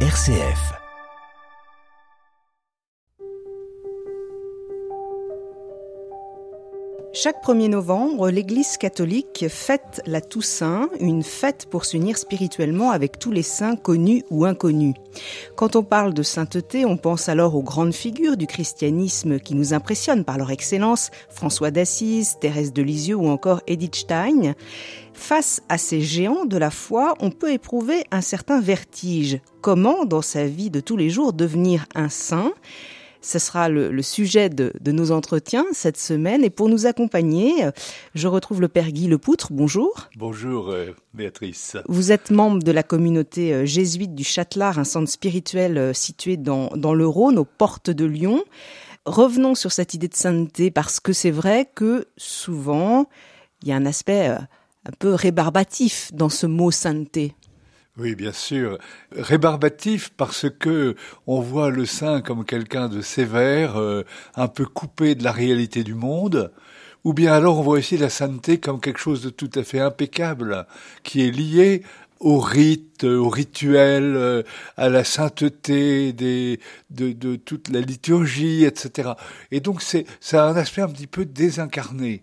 RCF. Chaque 1er novembre, l'Église catholique fête la Toussaint, une fête pour s'unir spirituellement avec tous les saints connus ou inconnus. Quand on parle de sainteté, on pense alors aux grandes figures du christianisme qui nous impressionnent par leur excellence, François d'Assise, Thérèse de Lisieux ou encore Edith Stein. Face à ces géants de la foi, on peut éprouver un certain vertige. Comment, dans sa vie de tous les jours, devenir un saint? Ce sera le, sujet de, nos entretiens cette semaine. Et pour nous accompagner, je retrouve le Père Guy Lepoutre. Bonjour. Bonjour euh, Béatrice. Vous êtes membre de la communauté euh, jésuite du Châtelard, un centre spirituel euh, situé dans, dans le Rhône, aux portes de Lyon. Revenons sur cette idée de sainteté parce que c'est vrai que souvent, il y a un aspect un peu rébarbatif dans ce mot sainteté. Oui, bien sûr. Rébarbatif parce que on voit le saint comme quelqu'un de sévère, euh, un peu coupé de la réalité du monde, ou bien alors on voit aussi la sainteté comme quelque chose de tout à fait impeccable, qui est lié au rite, au rituel, euh, à la sainteté des, de, de toute la liturgie, etc. Et donc c'est, ça a un aspect un petit peu désincarné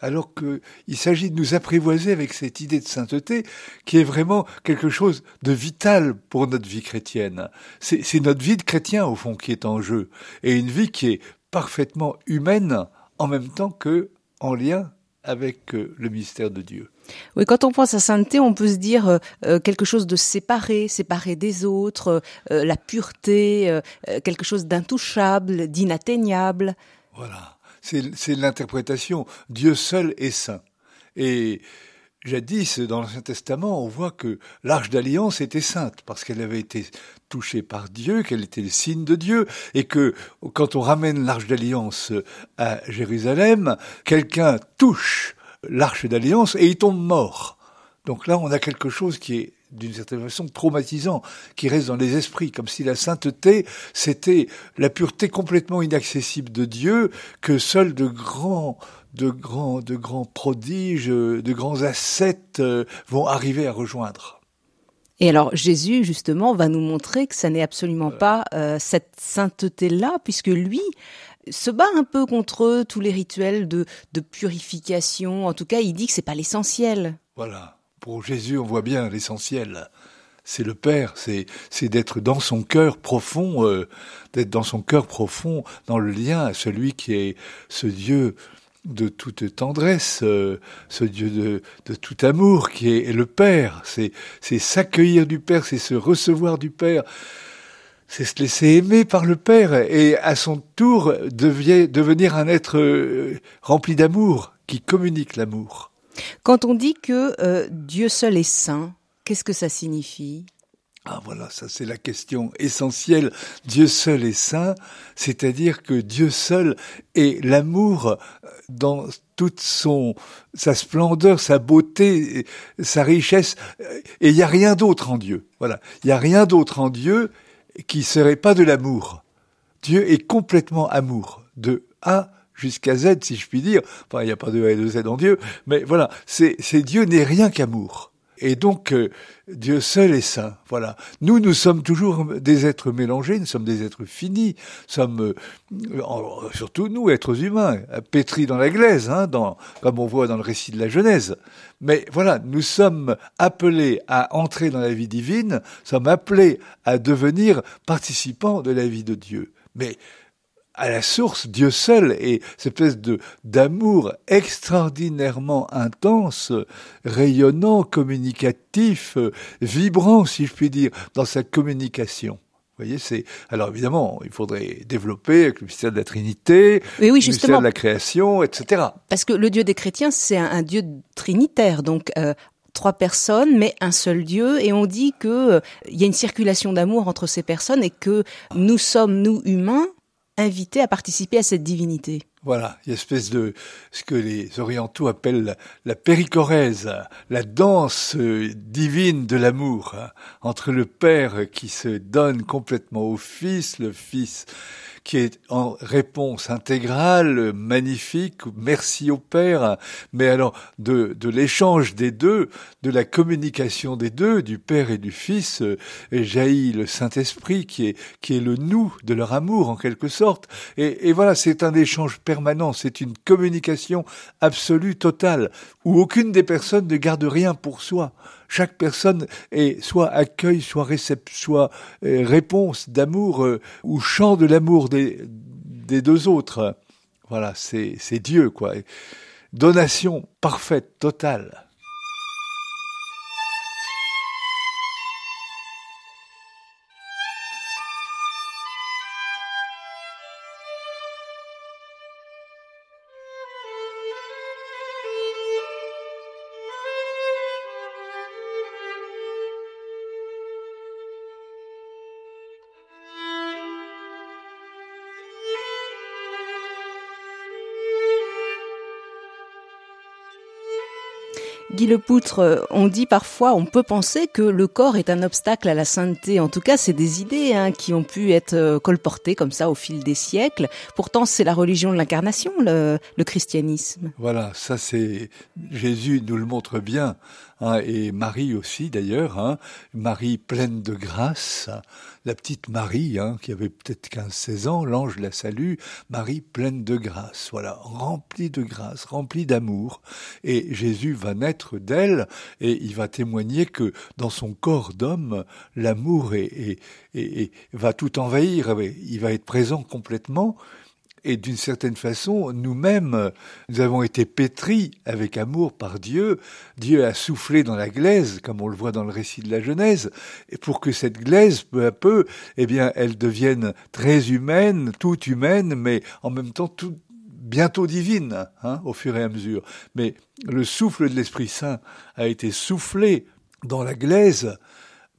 alors qu'il s'agit de nous apprivoiser avec cette idée de sainteté qui est vraiment quelque chose de vital pour notre vie chrétienne. C'est notre vie de chrétien, au fond, qui est en jeu, et une vie qui est parfaitement humaine en même temps que en lien avec euh, le mystère de Dieu. Oui, quand on pense à sainteté, on peut se dire euh, euh, quelque chose de séparé, séparé des autres, la pureté, quelque chose d'intouchable, d'inatteignable. Voilà c'est l'interprétation. Dieu seul est saint. Et jadis, dans l'Ancien Testament, on voit que l'Arche d'Alliance était sainte parce qu'elle avait été touchée par Dieu, qu'elle était le signe de Dieu, et que quand on ramène l'Arche d'Alliance à Jérusalem, quelqu'un touche l'Arche d'Alliance et il tombe mort. Donc là, on a quelque chose qui est d'une certaine façon traumatisant, qui reste dans les esprits, comme si la sainteté, c'était la pureté complètement inaccessible de Dieu, que seuls de grands de grands, de grands prodiges, de grands ascètes euh, vont arriver à rejoindre. Et alors Jésus, justement, va nous montrer que ça n'est absolument pas euh, cette sainteté-là, puisque lui se bat un peu contre tous les rituels de, de purification. En tout cas, il dit que c'est pas l'essentiel. Voilà pour Jésus, on voit bien l'essentiel. C'est le Père, c'est d'être dans son cœur profond, euh, d'être dans son cœur profond, dans le lien à celui qui est ce Dieu de toute tendresse, euh, ce Dieu de, tout amour qui est, le Père. C'est c'est s'accueillir du Père, c'est se recevoir du Père c'est se laisser aimer par le Père et à son tour devenir un être euh, rempli d'amour, qui communique l'amour. Quand on dit que euh, Dieu seul est saint, qu'est-ce que ça signifie? Ah voilà, ça c'est la question essentielle. Dieu seul est saint, c'est-à-dire que Dieu seul est l'amour euh, dans toute son sa splendeur, sa beauté, sa richesse, et il n'y a rien d'autre en Dieu. Voilà, il n'y a rien d'autre en Dieu qui serait pas de l'amour. Dieu est complètement amour, de A jusqu'à Z, si je puis dire. Enfin, il n'y a pas de A et de Z en Dieu, mais voilà, c'est Dieu n'est rien qu'amour. Et donc, euh, Dieu seul est saint. Voilà. Nous, nous sommes toujours des êtres mélangés, nous sommes des êtres finis, sommes, euh, surtout nous, êtres humains, pétris dans la glaise, hein, dans, comme on voit dans le récit de la Genèse. Mais voilà, nous sommes appelés à entrer dans la vie divine, sommes appelés à devenir participants de la vie de Dieu. Mais à la source, Dieu seul et cette espèce de d'amour extraordinairement intense, rayonnant, communicatif, vibrant, si je puis dire, dans sa communication. Vous voyez, c'est alors évidemment, il faudrait développer avec le mystère de la Trinité, oui, oui, le mystère de la création, etc. Parce que le Dieu des chrétiens, c'est un, Dieu trinitaire, donc euh, trois personnes, mais un seul Dieu. Et on dit que euh, il y a une circulation d'amour entre ces personnes et que nous sommes nous humains invité à participer à cette divinité. Voilà, une espèce de ce que les orientaux appellent la, péricorèse, la danse euh, divine de l'amour hein, entre le Père qui se donne complètement au Fils, le Fils qui est en réponse intégrale, magnifique, merci au Père, mais alors de, de l'échange des deux, de la communication des deux, du Père et du Fils, euh, jaillit le Saint-Esprit qui est, qui est le nous de leur amour en quelque sorte. Et, et voilà, c'est un échange permanent, c'est une communication absolue, totale, où aucune des personnes ne garde rien pour soi. Chaque personne est soit accueil, soit réception, soit euh, réponse d'amour euh, ou chant de l'amour des, des deux autres. Voilà, c'est Dieu, quoi. Donation parfaite, totale. Guy Lepoutre, euh, on dit parfois, on peut penser que le corps est un obstacle à la sainteté. En tout cas, c'est des idées hein, qui ont pu être euh, colportées comme ça au fil des siècles. Pourtant, c'est la religion de l'incarnation, le, christianisme. Voilà, ça c'est Jésus nous le montre bien, hein, et Marie aussi d'ailleurs. Hein, Marie pleine de grâce la petite Marie, hein, qui avait peut-être 15-16 ans, l'ange la salue, Marie pleine de grâce, voilà, remplie de grâce, remplie d'amour. Et Jésus va naître d'elle et il va témoigner que dans son corps d'homme, l'amour est, va tout envahir, il va être présent complètement et d'une certaine façon, nous-mêmes, nous avons été pétris avec amour par Dieu. Dieu a soufflé dans la glaise, comme on le voit dans le récit de la Genèse, et pour que cette glaise, peu à peu, eh bien, elle devienne très humaine, toute humaine, mais en même temps tout, bientôt divine, hein, au fur et à mesure. Mais le souffle de l'Esprit Saint a été soufflé dans la glaise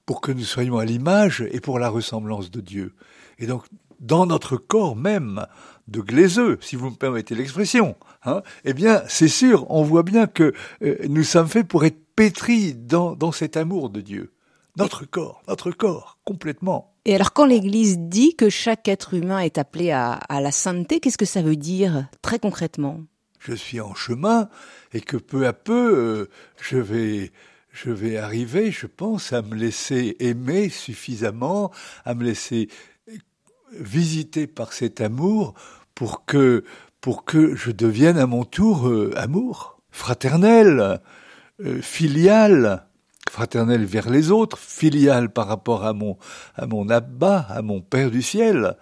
pour que nous soyons à l'image et pour la ressemblance de Dieu. Et donc, dans notre corps même, de glaiseux, si vous me permettez l'expression, hein, eh bien, c'est sûr, on voit bien que euh, nous sommes faits pour être pétris dans, dans cet amour de Dieu. Notre corps, notre corps, complètement. Et alors, quand l'Église dit que chaque être humain est appelé à, à la sainteté, qu'est-ce que ça veut dire très concrètement? Je suis en chemin et que peu à peu, euh, je vais je vais arriver, je pense, à me laisser aimer suffisamment, à me laisser visité par cet amour pour que, pour que je devienne à mon tour euh, amour, fraternel, euh, filial, fraternel vers les autres, filial par rapport à mon, à mon Abba, à mon Père du ciel.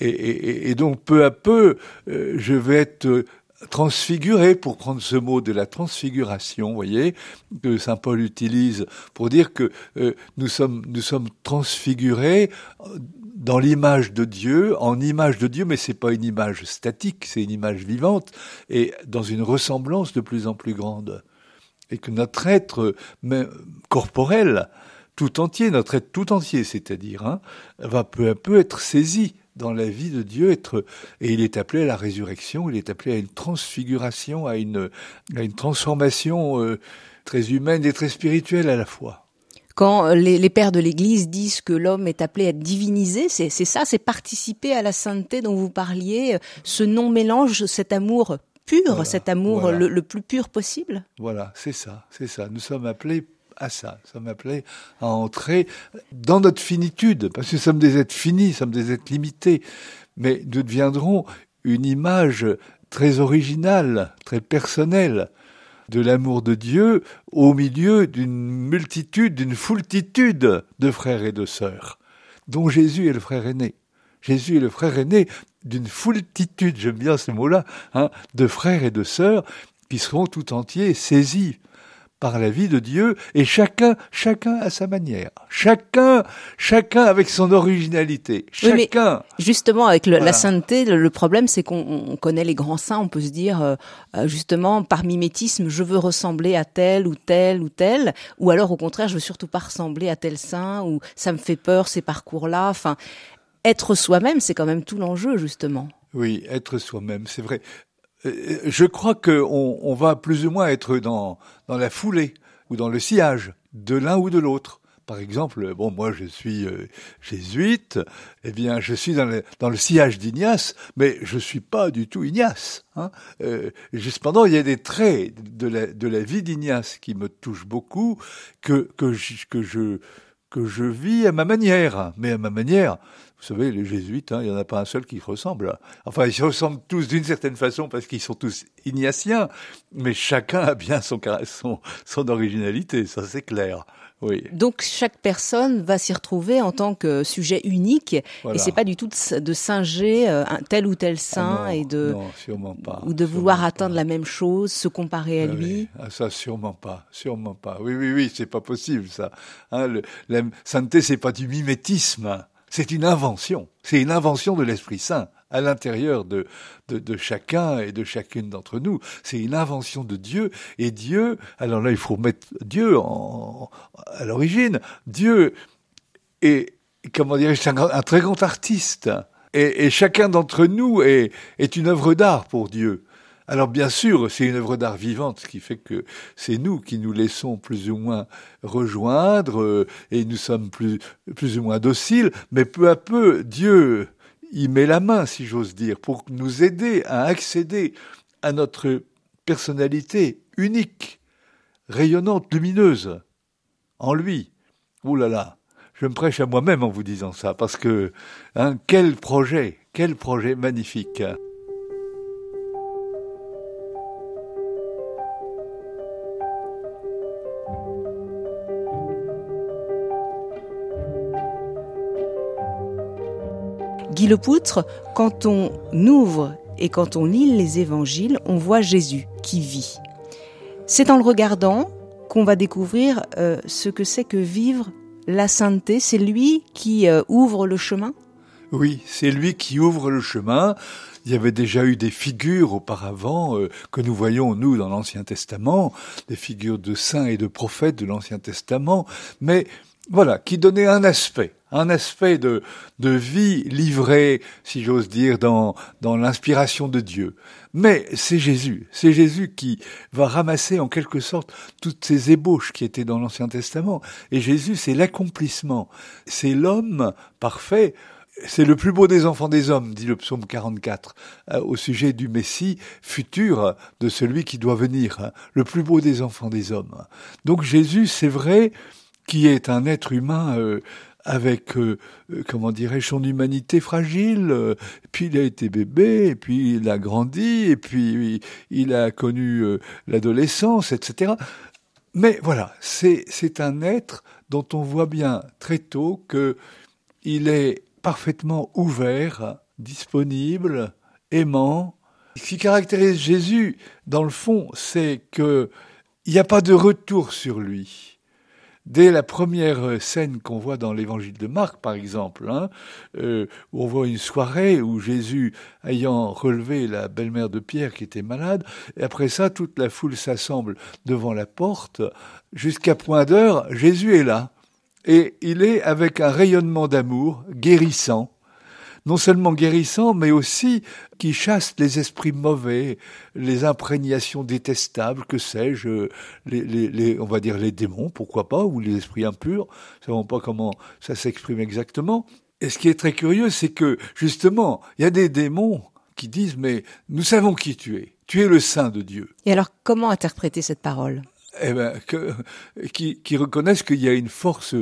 Et, et, donc peu à peu, euh, je vais être transfiguré, pour prendre ce mot de la transfiguration, voyez, que saint Paul utilise pour dire que nous sommes nous sommes transfigurés dans l'image de Dieu, en image de Dieu, mais c'est pas une image statique, c'est une image vivante, et dans une ressemblance de plus en plus grande. Et que notre être corporel, tout entier, notre être tout entier, c'est-à-dire, hein, va peu à peu être saisi dans la vie de Dieu, être, et il est appelé à la résurrection, il est appelé à une transfiguration, à une, transformation euh, très humaine et très spirituelle à la fois quand les, pères de l'Église disent que l'homme est appelé à être divinisé, c'est ça, c'est participer à la sainteté dont vous parliez, ce non-mélange, cet amour pur, cet amour le, plus pur possible Voilà, c'est ça, c'est ça. Nous sommes appelés à ça. Nous sommes appelés à entrer dans notre finitude, parce que nous sommes des êtres finis, nous sommes des êtres limités, mais nous deviendrons une image très originale, très personnelle de l'amour de Dieu au milieu d'une multitude, d'une foultitude de frères et de sœurs, dont Jésus est le frère aîné. Jésus est le frère aîné d'une foultitude, j'aime bien ce mot-là, hein, de frères et de sœurs qui seront tout entiers saisis par la vie de Dieu et chacun, chacun à sa manière. Chacun, chacun avec son originalité. Chacun. justement, avec la sainteté, le, problème, c'est qu'on connaît les grands saints. On peut se dire, euh, euh, justement, par mimétisme, je veux ressembler à tel ou tel ou tel, ou alors au contraire, je veux surtout pas ressembler à tel saint, ou ça me fait peur ces parcours-là. Enfin, être soi-même, c'est quand même tout l'enjeu, justement. Oui, être soi-même, c'est vrai. Euh, je crois qu'on on va plus ou moins être dans, dans la foulée ou dans le sillage de l'un ou de l'autre. Par exemple, bon, moi je suis euh, jésuite, eh bien je suis dans le, dans le sillage d'Ignace, mais je suis pas du tout Ignace. Hein. Euh, cependant, il y a des traits de la, de la vie d'Ignace qui me touchent beaucoup, que, que, que, je, que je vis à ma manière. Mais à ma manière, vous savez, les jésuites, hein, il n'y en a pas un seul qui ressemble. Enfin, ils se ressemblent tous d'une certaine façon parce qu'ils sont tous ignatiens, mais chacun a bien son, son, son originalité, ça c'est clair. Oui. Donc chaque personne va s'y retrouver en tant que sujet unique voilà. et c'est pas du tout de, singer euh, un tel ou tel saint ah et de non, sûrement pas, ou de vouloir pas. atteindre la même chose, se comparer à Ah lui. oui. Ah, ça sûrement pas, sûrement pas. Oui oui oui, c'est pas possible ça. Hein, le, la sainteté c'est pas du mimétisme, c'est une invention. C'est une invention de l'Esprit Saint à l'intérieur de, chacun et de chacune d'entre nous. C'est une invention de Dieu. Et Dieu, alors là, il faut mettre Dieu à l'origine. Dieu est, comment dirais-je, un, un, très grand artiste. Et, et chacun d'entre nous est, est une œuvre d'art pour Dieu. Alors bien sûr, c'est une œuvre d'art vivante, ce qui fait que c'est nous qui nous laissons plus ou moins rejoindre euh, et nous sommes plus, plus ou moins dociles, mais peu à peu, Dieu y met la main, si j'ose dire, pour nous aider à accéder à notre personnalité unique, rayonnante, lumineuse, en lui. Ouh là là, je me prêche à moi-même en vous disant ça, parce que hein, quel projet, quel projet magnifique. Guy Lepoutre, quand on ouvre et quand on lit les évangiles, on voit Jésus qui vit. C'est en le regardant qu'on va découvrir euh, ce que c'est que vivre la sainteté. C'est lui qui euh, ouvre le chemin? Oui, c'est lui qui ouvre le chemin. Il y avait déjà eu des figures auparavant euh, que nous voyons, nous, dans l'Ancien Testament, des figures de saints et de prophètes de l'Ancien Testament, mais voilà, qui donnaient un aspect, un aspect de, de vie livrée, si j'ose dire, dans, dans l'inspiration de Dieu. Mais c'est Jésus, c'est Jésus qui va ramasser en quelque sorte toutes ces ébauches qui étaient dans l'Ancien Testament. Et Jésus, c'est l'accomplissement, c'est l'homme parfait. C'est le plus beau des enfants des hommes, dit le psaume 44, euh, au sujet du Messie futur, de celui qui doit venir, hein, le plus beau des enfants des hommes. Donc Jésus, c'est vrai, qui est un être humain euh, avec, euh, comment dirais-je, son humanité fragile. Euh, puis il a été bébé, et puis il a grandi, et puis il a connu euh, l'adolescence, etc. Mais voilà, c'est c'est un être dont on voit bien très tôt que il est parfaitement ouvert, disponible, aimant. Ce qui caractérise Jésus, dans le fond, c'est que il n'y a pas de retour sur lui dès la première scène qu'on voit dans l'évangile de Marc, par exemple, hein, euh, où on voit une soirée où Jésus, ayant relevé la belle-mère de Pierre qui était malade, et après ça, toute la foule s'assemble devant la porte, jusqu'à point d'heure, Jésus est là. Et il est avec un rayonnement d'amour guérissant, non seulement guérissant, mais aussi qui chasse les esprits mauvais, les imprégnations détestables, que sais-je, les, les, les, on va dire les démons, pourquoi pas, ou les esprits impurs, ne savons pas comment ça s'exprime exactement. Et ce qui est très curieux, c'est que justement, il y a des démons qui disent, mais nous savons qui tu es, tu es le Saint de Dieu. Et alors, comment interpréter cette parole? Eh ben, que, qui, qui reconnaissent qu'il y a une force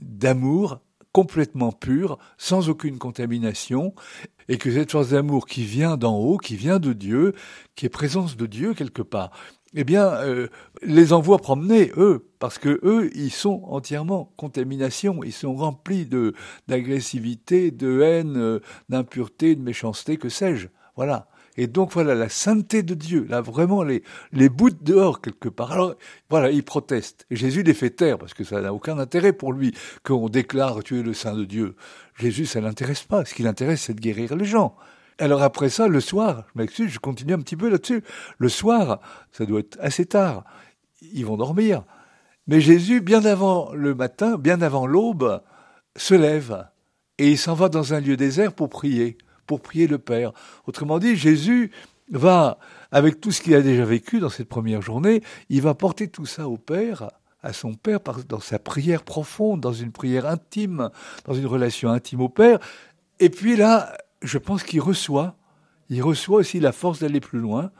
d'amour complètement pure, sans aucune contamination, et que cette force d'amour qui vient d'en haut, qui vient de Dieu, qui est présence de Dieu quelque part, eh bien, euh, les envoie promener eux, parce que eux, ils sont entièrement contamination, ils sont remplis de d'agressivité, de haine, euh, d'impureté, de méchanceté, que sais-je. Voilà. Et donc voilà la sainteté de Dieu, là vraiment les les bouts dehors quelque part. Alors voilà, ils protestent. Et Jésus les fait taire parce que ça n'a aucun intérêt pour lui qu'on déclare tu es le saint de Dieu. Jésus ça l'intéresse pas. Ce qui l'intéresse c'est de guérir les gens. Alors après ça, le soir, je m'excuse, je continue un petit peu là-dessus. Le soir, ça doit être assez tard. Ils vont dormir. Mais Jésus, bien avant le matin, bien avant l'aube, se lève et il s'en va dans un lieu désert pour prier pour prier le Père. Autrement dit, Jésus va, avec tout ce qu'il a déjà vécu dans cette première journée, il va porter tout ça au Père à son Père dans sa prière profonde, dans une prière intime, dans une relation intime au Père. Et puis là, je pense qu'il reçoit, il reçoit aussi la force d'aller plus loin.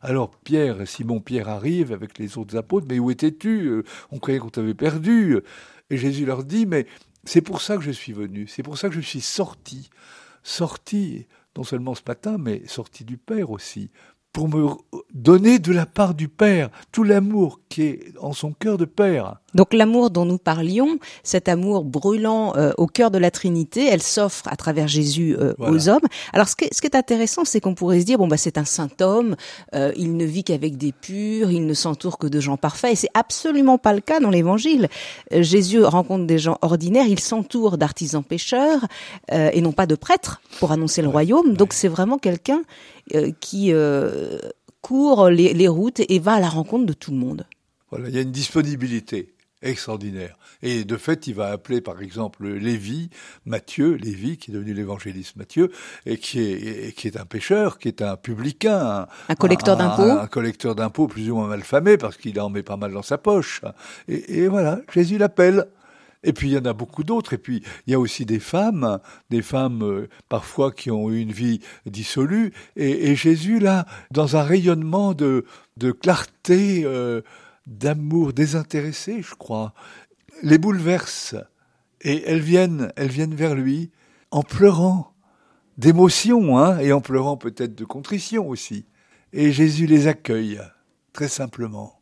Alors Pierre, Simon Pierre arrive avec les autres apôtres, mais où étais-tu? On croyait qu'on t'avait perdu. Et Jésus leur dit, mais c'est pour ça que je suis venu, c'est pour ça que je suis sorti, sorti non seulement ce matin, mais sorti du Père aussi, pour me donner de la part du Père tout l'amour qui est en son cœur de Père. Donc l'amour dont nous parlions, cet amour brûlant euh, au cœur de la Trinité, elle s'offre à travers Jésus euh, aux hommes. Alors ce qui, est, ce qui est intéressant, c'est qu'on pourrait se dire bon bah c'est un saint homme, euh, il ne vit qu'avec des purs, il ne s'entoure que de gens parfaits. Et c'est absolument pas le cas dans l'Évangile. Jésus rencontre des gens ordinaires, il s'entoure d'artisans pêcheurs et non pas de prêtres pour annoncer le royaume. Donc c'est vraiment quelqu'un qui court les, les routes et va à la rencontre de tout le monde. Voilà, il y a une disponibilité extraordinaire. Et de fait, il va appeler par exemple Lévi, Matthieu, Lévi, qui est devenu l'évangéliste Matthieu, et qui est, qui est un pêcheur, qui est un publicain. Un, collecteur d'impôts. Un, collecteur d'impôts plus ou moins mal famé, parce qu'il en met pas mal dans sa poche. Et, et voilà, Jésus l'appelle. Et puis il y en a beaucoup d'autres. Et puis il y a aussi des femmes, des femmes euh, parfois qui ont eu une vie dissolue. Et, et, Jésus là, dans un rayonnement de, de clarté, euh, d'amour désintéressé, je crois, les bouleverse. Et elles viennent, elles viennent vers lui en pleurant d'émotion, hein, et en pleurant peut-être de contrition aussi. Et Jésus les accueille, très simplement.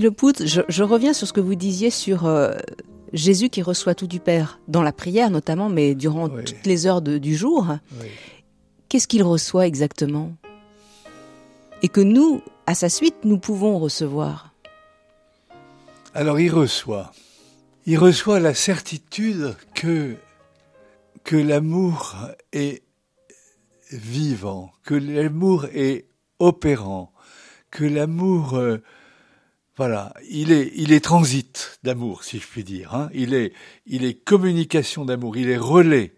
Guy Lepout, je, je, reviens sur ce que vous disiez sur euh, Jésus qui reçoit tout du Père, dans la prière notamment, mais durant toutes les heures de, du jour. Oui. Qu'est-ce qu'il reçoit exactement? Et que nous, à sa suite, nous pouvons recevoir? Alors il reçoit. Il reçoit la certitude que, que l'amour est vivant, que l'amour est opérant, que l'amour... Euh, voilà, il est, il est transit d'amour, si je puis dire. Hein. Il est, il est communication d'amour. Il est relais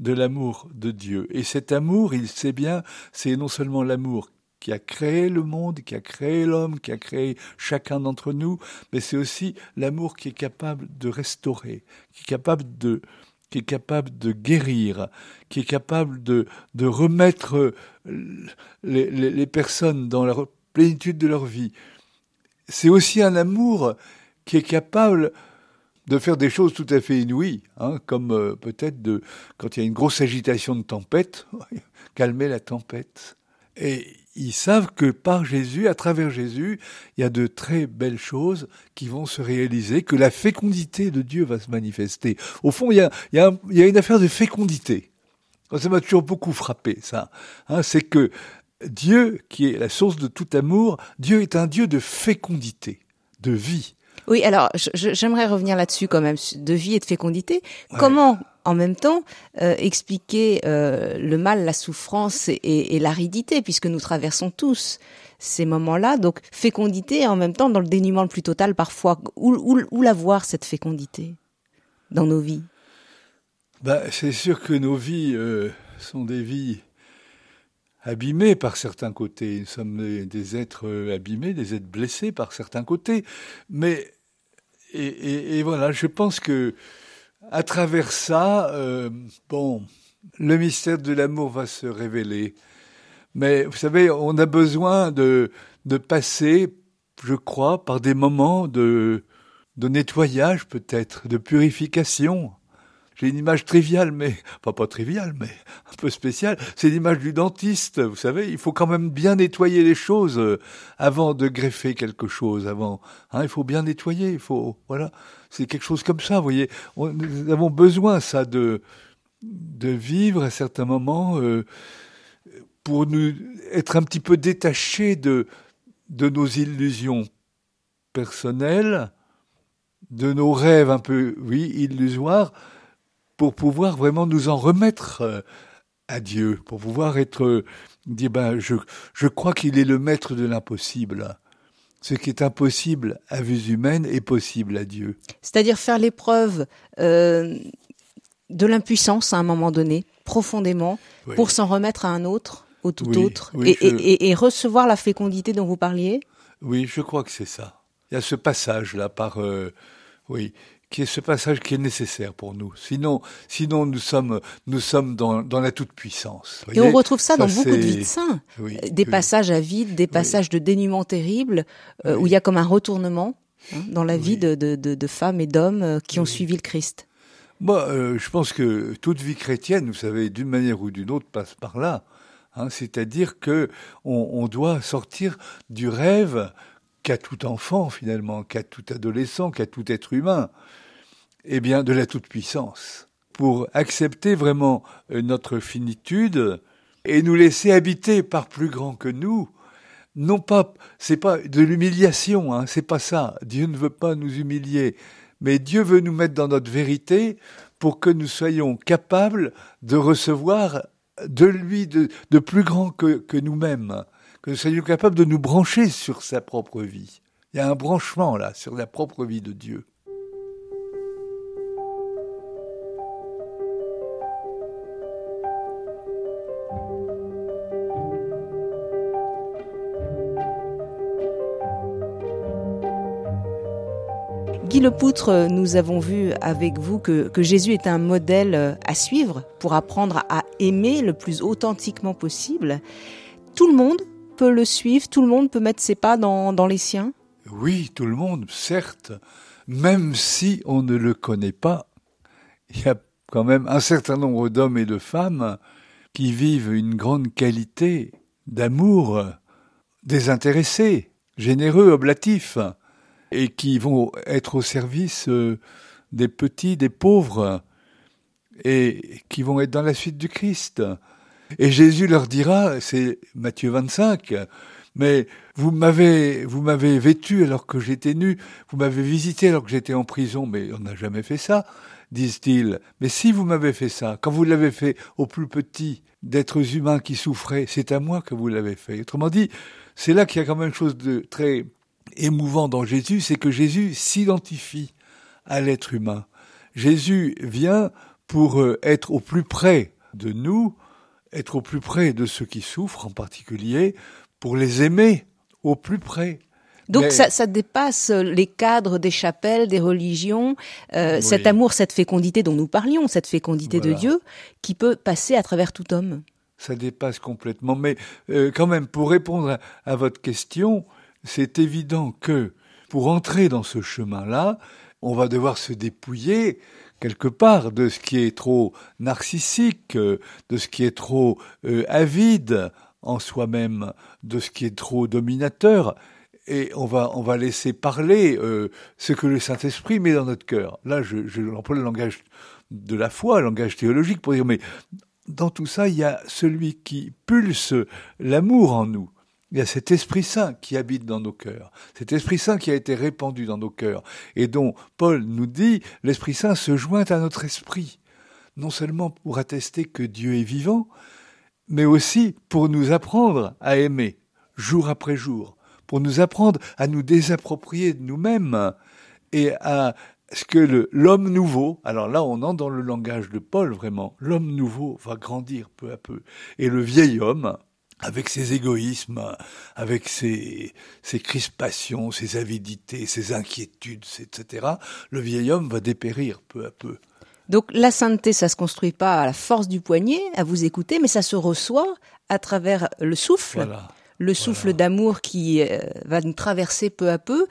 de l'amour de Dieu. Et cet amour, il sait bien, c'est non seulement l'amour qui a créé le monde, qui a créé l'homme, qui a créé chacun d'entre nous, mais c'est aussi l'amour qui est capable de restaurer, qui est capable de, qui est capable de guérir, qui est capable de, de remettre les, les, les personnes dans la plénitude de leur vie c'est aussi un amour qui est capable de faire des choses tout à fait inouïes, hein, comme euh, peut-être de quand il y a une grosse agitation de tempête, calmer la tempête. Et ils savent que par Jésus, à travers Jésus, il y a de très belles choses qui vont se réaliser, que la fécondité de Dieu va se manifester. Au fond, il y a, une affaire de fécondité. Ça m'a toujours beaucoup frappé, ça. Hein, c'est que Dieu, qui est la source de tout amour, Dieu est un Dieu de fécondité, de vie. Oui, alors j'aimerais revenir là-dessus quand même, de vie et de fécondité. Comment, en même temps, euh, expliquer euh, le mal, la souffrance et, et l'aridité, puisque nous traversons tous ces moments-là. Donc fécondité et en même temps dans le dénuement le plus total parfois. Où, où, où la voir cette fécondité dans nos vies? Bah, C'est sûr que nos vies euh, sont des vies abîmés par certains côtés. Nous sommes des êtres abîmés, des êtres blessés par certains côtés. Mais et voilà, je pense que à travers ça, euh, bon, le mystère de l'amour va se révéler. Mais vous savez, on a besoin de de passer, je crois, par des moments de de nettoyage peut-être, de purification. J'ai une image triviale, mais pas pas triviale, mais un peu spéciale. C'est l'image du dentiste. Vous savez, il faut quand même bien nettoyer les choses euh, avant de greffer quelque chose. Avant, hein, il faut bien nettoyer. Il faut, voilà, c'est quelque chose comme ça. Vous voyez, nous avons besoin ça de de vivre à certains moments euh, pour nous être un petit peu détachés de de nos illusions personnelles, de nos rêves un peu, oui, illusoires pour pouvoir vraiment nous en remettre euh, à Dieu, pour pouvoir être euh, dit ben je je crois qu'il est le maître de l'impossible. Ce qui est impossible à vue humaine est possible à Dieu. C'est-à-dire faire l'épreuve euh, de l'impuissance à un moment donné, profondément, Oui. pour s'en remettre à un autre, au tout Oui, autre, oui, et, je- et- recevoir la fécondité dont vous parliez? Oui, je crois que c'est ça. Il y a ce passage là par euh, oui, qui est ce passage qui est nécessaire pour nous. Sinon, sinon nous sommes nous sommes dans dans la toute puissance. Et on retrouve ça, dans beaucoup de vies de saints. Oui, Euh, Des oui. passages à vide, des passages de dénuement terrible, euh, où il y a comme un retournement hein, dans la vie de, de, de, de femmes et d'hommes euh, qui ont suivi le Christ. Moi, euh, je pense que toute vie chrétienne, vous savez, d'une manière ou d'une autre, passe par là. Hein, C'est-à-dire que on, on doit sortir du rêve qu'a tout enfant finalement, qu'a tout adolescent, qu'a tout être humain, eh bien de la toute-puissance, pour accepter vraiment euh, notre finitude et nous laisser habiter par plus grand que nous. Non pas, c'est pas de l'humiliation, hein, c'est pas ça. Dieu ne veut pas nous humilier, mais Dieu veut nous mettre dans notre vérité pour que nous soyons capables de recevoir de lui de, plus grand que nous-mêmes, que nous soyons capables de nous brancher sur sa propre vie. Il y a un branchement là sur la propre vie de Dieu. Guy Lepoutre, nous avons vu avec vous que, que Jésus est un modèle euh, à suivre pour apprendre à aimer le plus authentiquement possible. Tout le monde peut le suivre, tout le monde peut mettre ses pas dans, dans les siens? Oui, tout le monde, certes, même si on ne le connaît pas, il y a quand même un certain nombre d'hommes et de femmes qui vivent une grande qualité d'amour désintéressé, généreux, oblatif, et qui vont être au service euh, des petits, des pauvres, et qui vont être dans la suite du Christ. Et Jésus leur dira, c'est Matthieu 25, mais vous m'avez, vous m'avez vêtu alors que j'étais nu, vous m'avez visité alors que j'étais en prison, mais on n'a jamais fait ça, disent-ils. Mais si vous m'avez fait ça, quand vous l'avez fait aux plus petits d'êtres humains qui souffraient, c'est à moi que vous l'avez fait. Autrement dit, c'est là qu'il y a quand même chose de très émouvant dans Jésus, c'est que Jésus s'identifie à l'être humain. Jésus vient pour euh, être au plus près de nous, être au plus près de ceux qui souffrent en particulier, pour les aimer au plus près. Donc Mais- ça, ça dépasse les cadres des chapelles, des religions, euh, Oui. cet amour, cette fécondité dont nous parlions, cette fécondité de. Dieu qui peut passer à travers tout homme. ça dépasse complètement. Mais euh, quand même, pour répondre à, à votre question, c'est évident que pour entrer dans ce chemin-là, on va devoir se dépouiller quelque part de ce qui est trop narcissique, de ce qui est trop euh, avide en soi-même, de ce qui est trop dominateur. Et on va, on va laisser parler euh, ce que le Saint-Esprit met dans notre cœur. Là, je, je emploie le langage de la foi, le langage théologique, pour dire, mais dans tout ça, il y a celui qui pulse l'amour en nous. Il y a cet Esprit Saint qui habite dans nos cœurs, cet Esprit Saint qui a été répandu dans nos cœurs, et dont Paul nous dit, l'Esprit Saint se joint à notre esprit, non seulement pour attester que Dieu est vivant, mais aussi pour nous apprendre à aimer, jour après jour, pour nous apprendre à nous désapproprier de nous-mêmes et à ce que l'homme nouveau, alors là on entre dans le langage de Paul vraiment, l'homme nouveau va grandir peu à peu. Et le vieil homme, avec ses égoïsmes, avec ses, ses crispations, ses avidités, ses inquiétudes, etc., le vieil homme va dépérir peu à peu. Donc la sainteté, ça se construit pas à la force du poignet, à vous écouter, mais ça se reçoit à travers le souffle, Voilà. le souffle d'amour qui euh, va nous traverser peu à peu.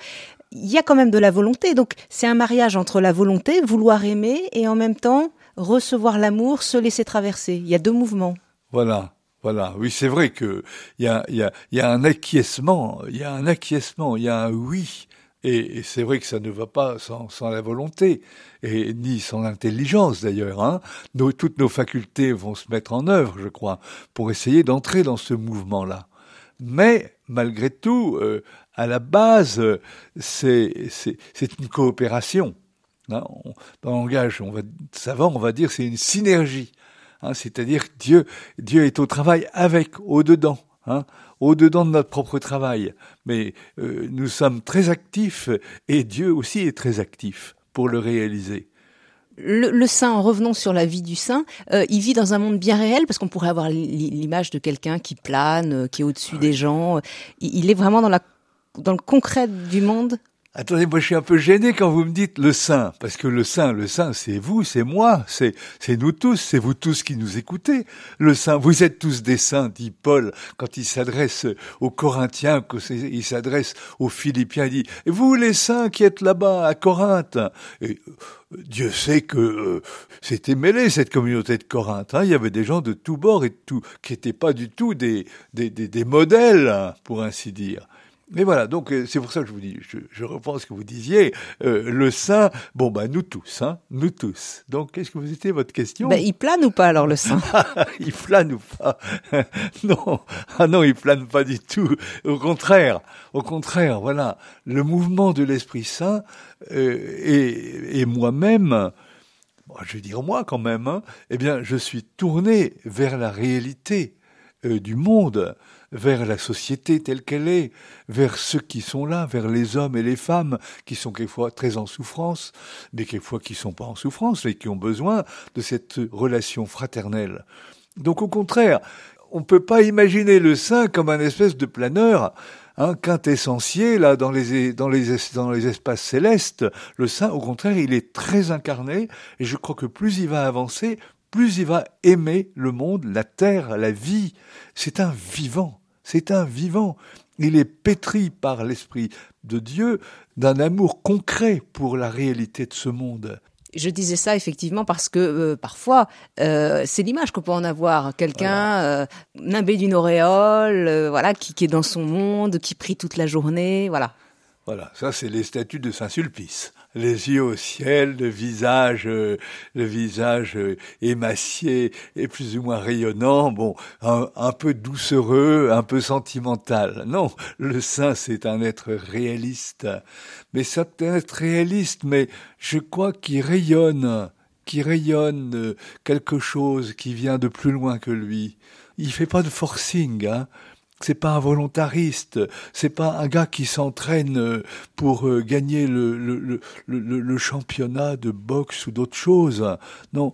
Il y a quand même de la volonté, donc c'est un mariage entre la volonté, vouloir aimer, et en même temps recevoir l'amour, se laisser traverser. Il y a deux mouvements. Voilà, voilà. Oui, c'est vrai que il y a, un acquiescement, il y a un acquiescement, il y a un oui. Et, c'est vrai que ça ne va pas sans, la volonté, et ni sans l'intelligence d'ailleurs. Hein. Toutes nos facultés vont se mettre en œuvre, je crois, pour essayer d'entrer dans ce mouvement-là. Mais malgré tout, euh, à la base, c'est une coopération. Hein, dans le langage on va, savant, on va dire c'est une synergie. Hein, C'est-à-dire Dieu, Dieu est au travail avec, au-dedans. Hein, au-dedans de notre propre travail. Mais euh, nous sommes très actifs et Dieu aussi est très actif pour le réaliser. Le, saint, en revenant sur la vie du saint, euh, il vit dans un monde bien réel parce qu'on pourrait avoir l'image de quelqu'un qui plane, euh, qui est au-dessus des gens. Il est vraiment dans, la, dans le concret du monde Attendez, moi je suis un peu gêné quand vous me dites le saint, parce que le saint, le saint, c'est vous, c'est moi, c'est c'est nous tous, c'est vous tous qui nous écoutez. Le saint, vous êtes tous des saints, dit Paul quand il s'adresse aux Corinthiens, quand il s'adresse aux Philippiens, il dit et vous les saints qui êtes là-bas à Corinthe? Et, euh, Dieu sait que euh, c'était mêlé cette communauté de Corinthe. Hein. Il y avait des gens de tous bords et tout qui n'étaient pas du tout des des, des, des modèles, hein, pour ainsi dire. Mais voilà, donc euh, c'est pour ça que je vous dis, je, je reprends ce que vous disiez, euh, le saint, bon bah nous tous, hein, nous tous. Donc qu'est-ce que vous étiez votre question? Ben, Il plane ou pas alors le saint? Il plane ou pas? Non, ah non, il plane pas du tout. Au contraire, au contraire, voilà, le mouvement de l'Esprit Saint euh, et, et moi-même, je vais dire moi quand même, hein, eh bien je suis tourné vers la réalité du monde vers la société telle qu'elle est, vers ceux qui sont là, vers les hommes et les femmes qui sont quelquefois très en souffrance, mais quelquefois qui sont pas en souffrance et qui ont besoin de cette relation fraternelle. Donc au contraire, on ne peut pas imaginer le saint comme un espèce de planeur, un quintessentiel là dans les dans les dans les espaces célestes. Le saint, au contraire, il est très incarné et je crois que plus il va avancer, plus il va aimer le monde, la terre, la vie. C'est un vivant. C'est un vivant. Il est pétri par l'Esprit de Dieu d'un amour concret pour la réalité de ce monde. Je disais ça effectivement parce que euh, parfois euh, c'est l'image qu'on peut en avoir quelqu'un euh, nimbé d'une auréole, voilà, qui, qui, est dans son monde, qui prie toute la journée, voilà. Voilà, ça c'est les statues de Saint Sulpice les yeux au ciel, le visage, euh, le visage euh, émacié et plus ou moins rayonnant, bon, un, peu doucereux, un peu sentimental. Non, le saint, c'est un être réaliste. Mais c'est un être réaliste, mais je crois qu'il rayonne, qui rayonne euh, quelque chose qui vient de plus loin que lui. Il fait pas de forcing, hein c'est pas un volontariste, c'est pas un gars qui s'entraîne euh, pour euh, gagner le, championnat de boxe ou d'autres choses. Non,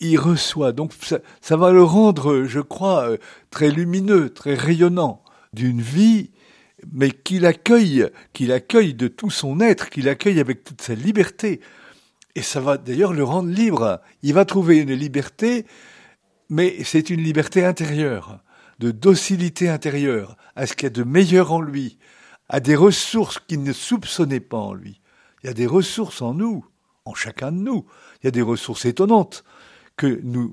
il reçoit. Donc ça, ça, va le rendre, je crois, euh, très lumineux, très rayonnant d'une vie, mais qu'il accueille, qu'il accueille de tout son être, qu'il accueille avec toute sa liberté. Et ça va d'ailleurs le rendre libre. Il va trouver une liberté, mais c'est une liberté intérieure de docilité intérieure à ce qu'il y a de meilleur en lui, à des ressources qu'il ne soupçonnait pas en lui. Il y a des ressources en nous, en chacun de nous. Il y a des ressources étonnantes que nous,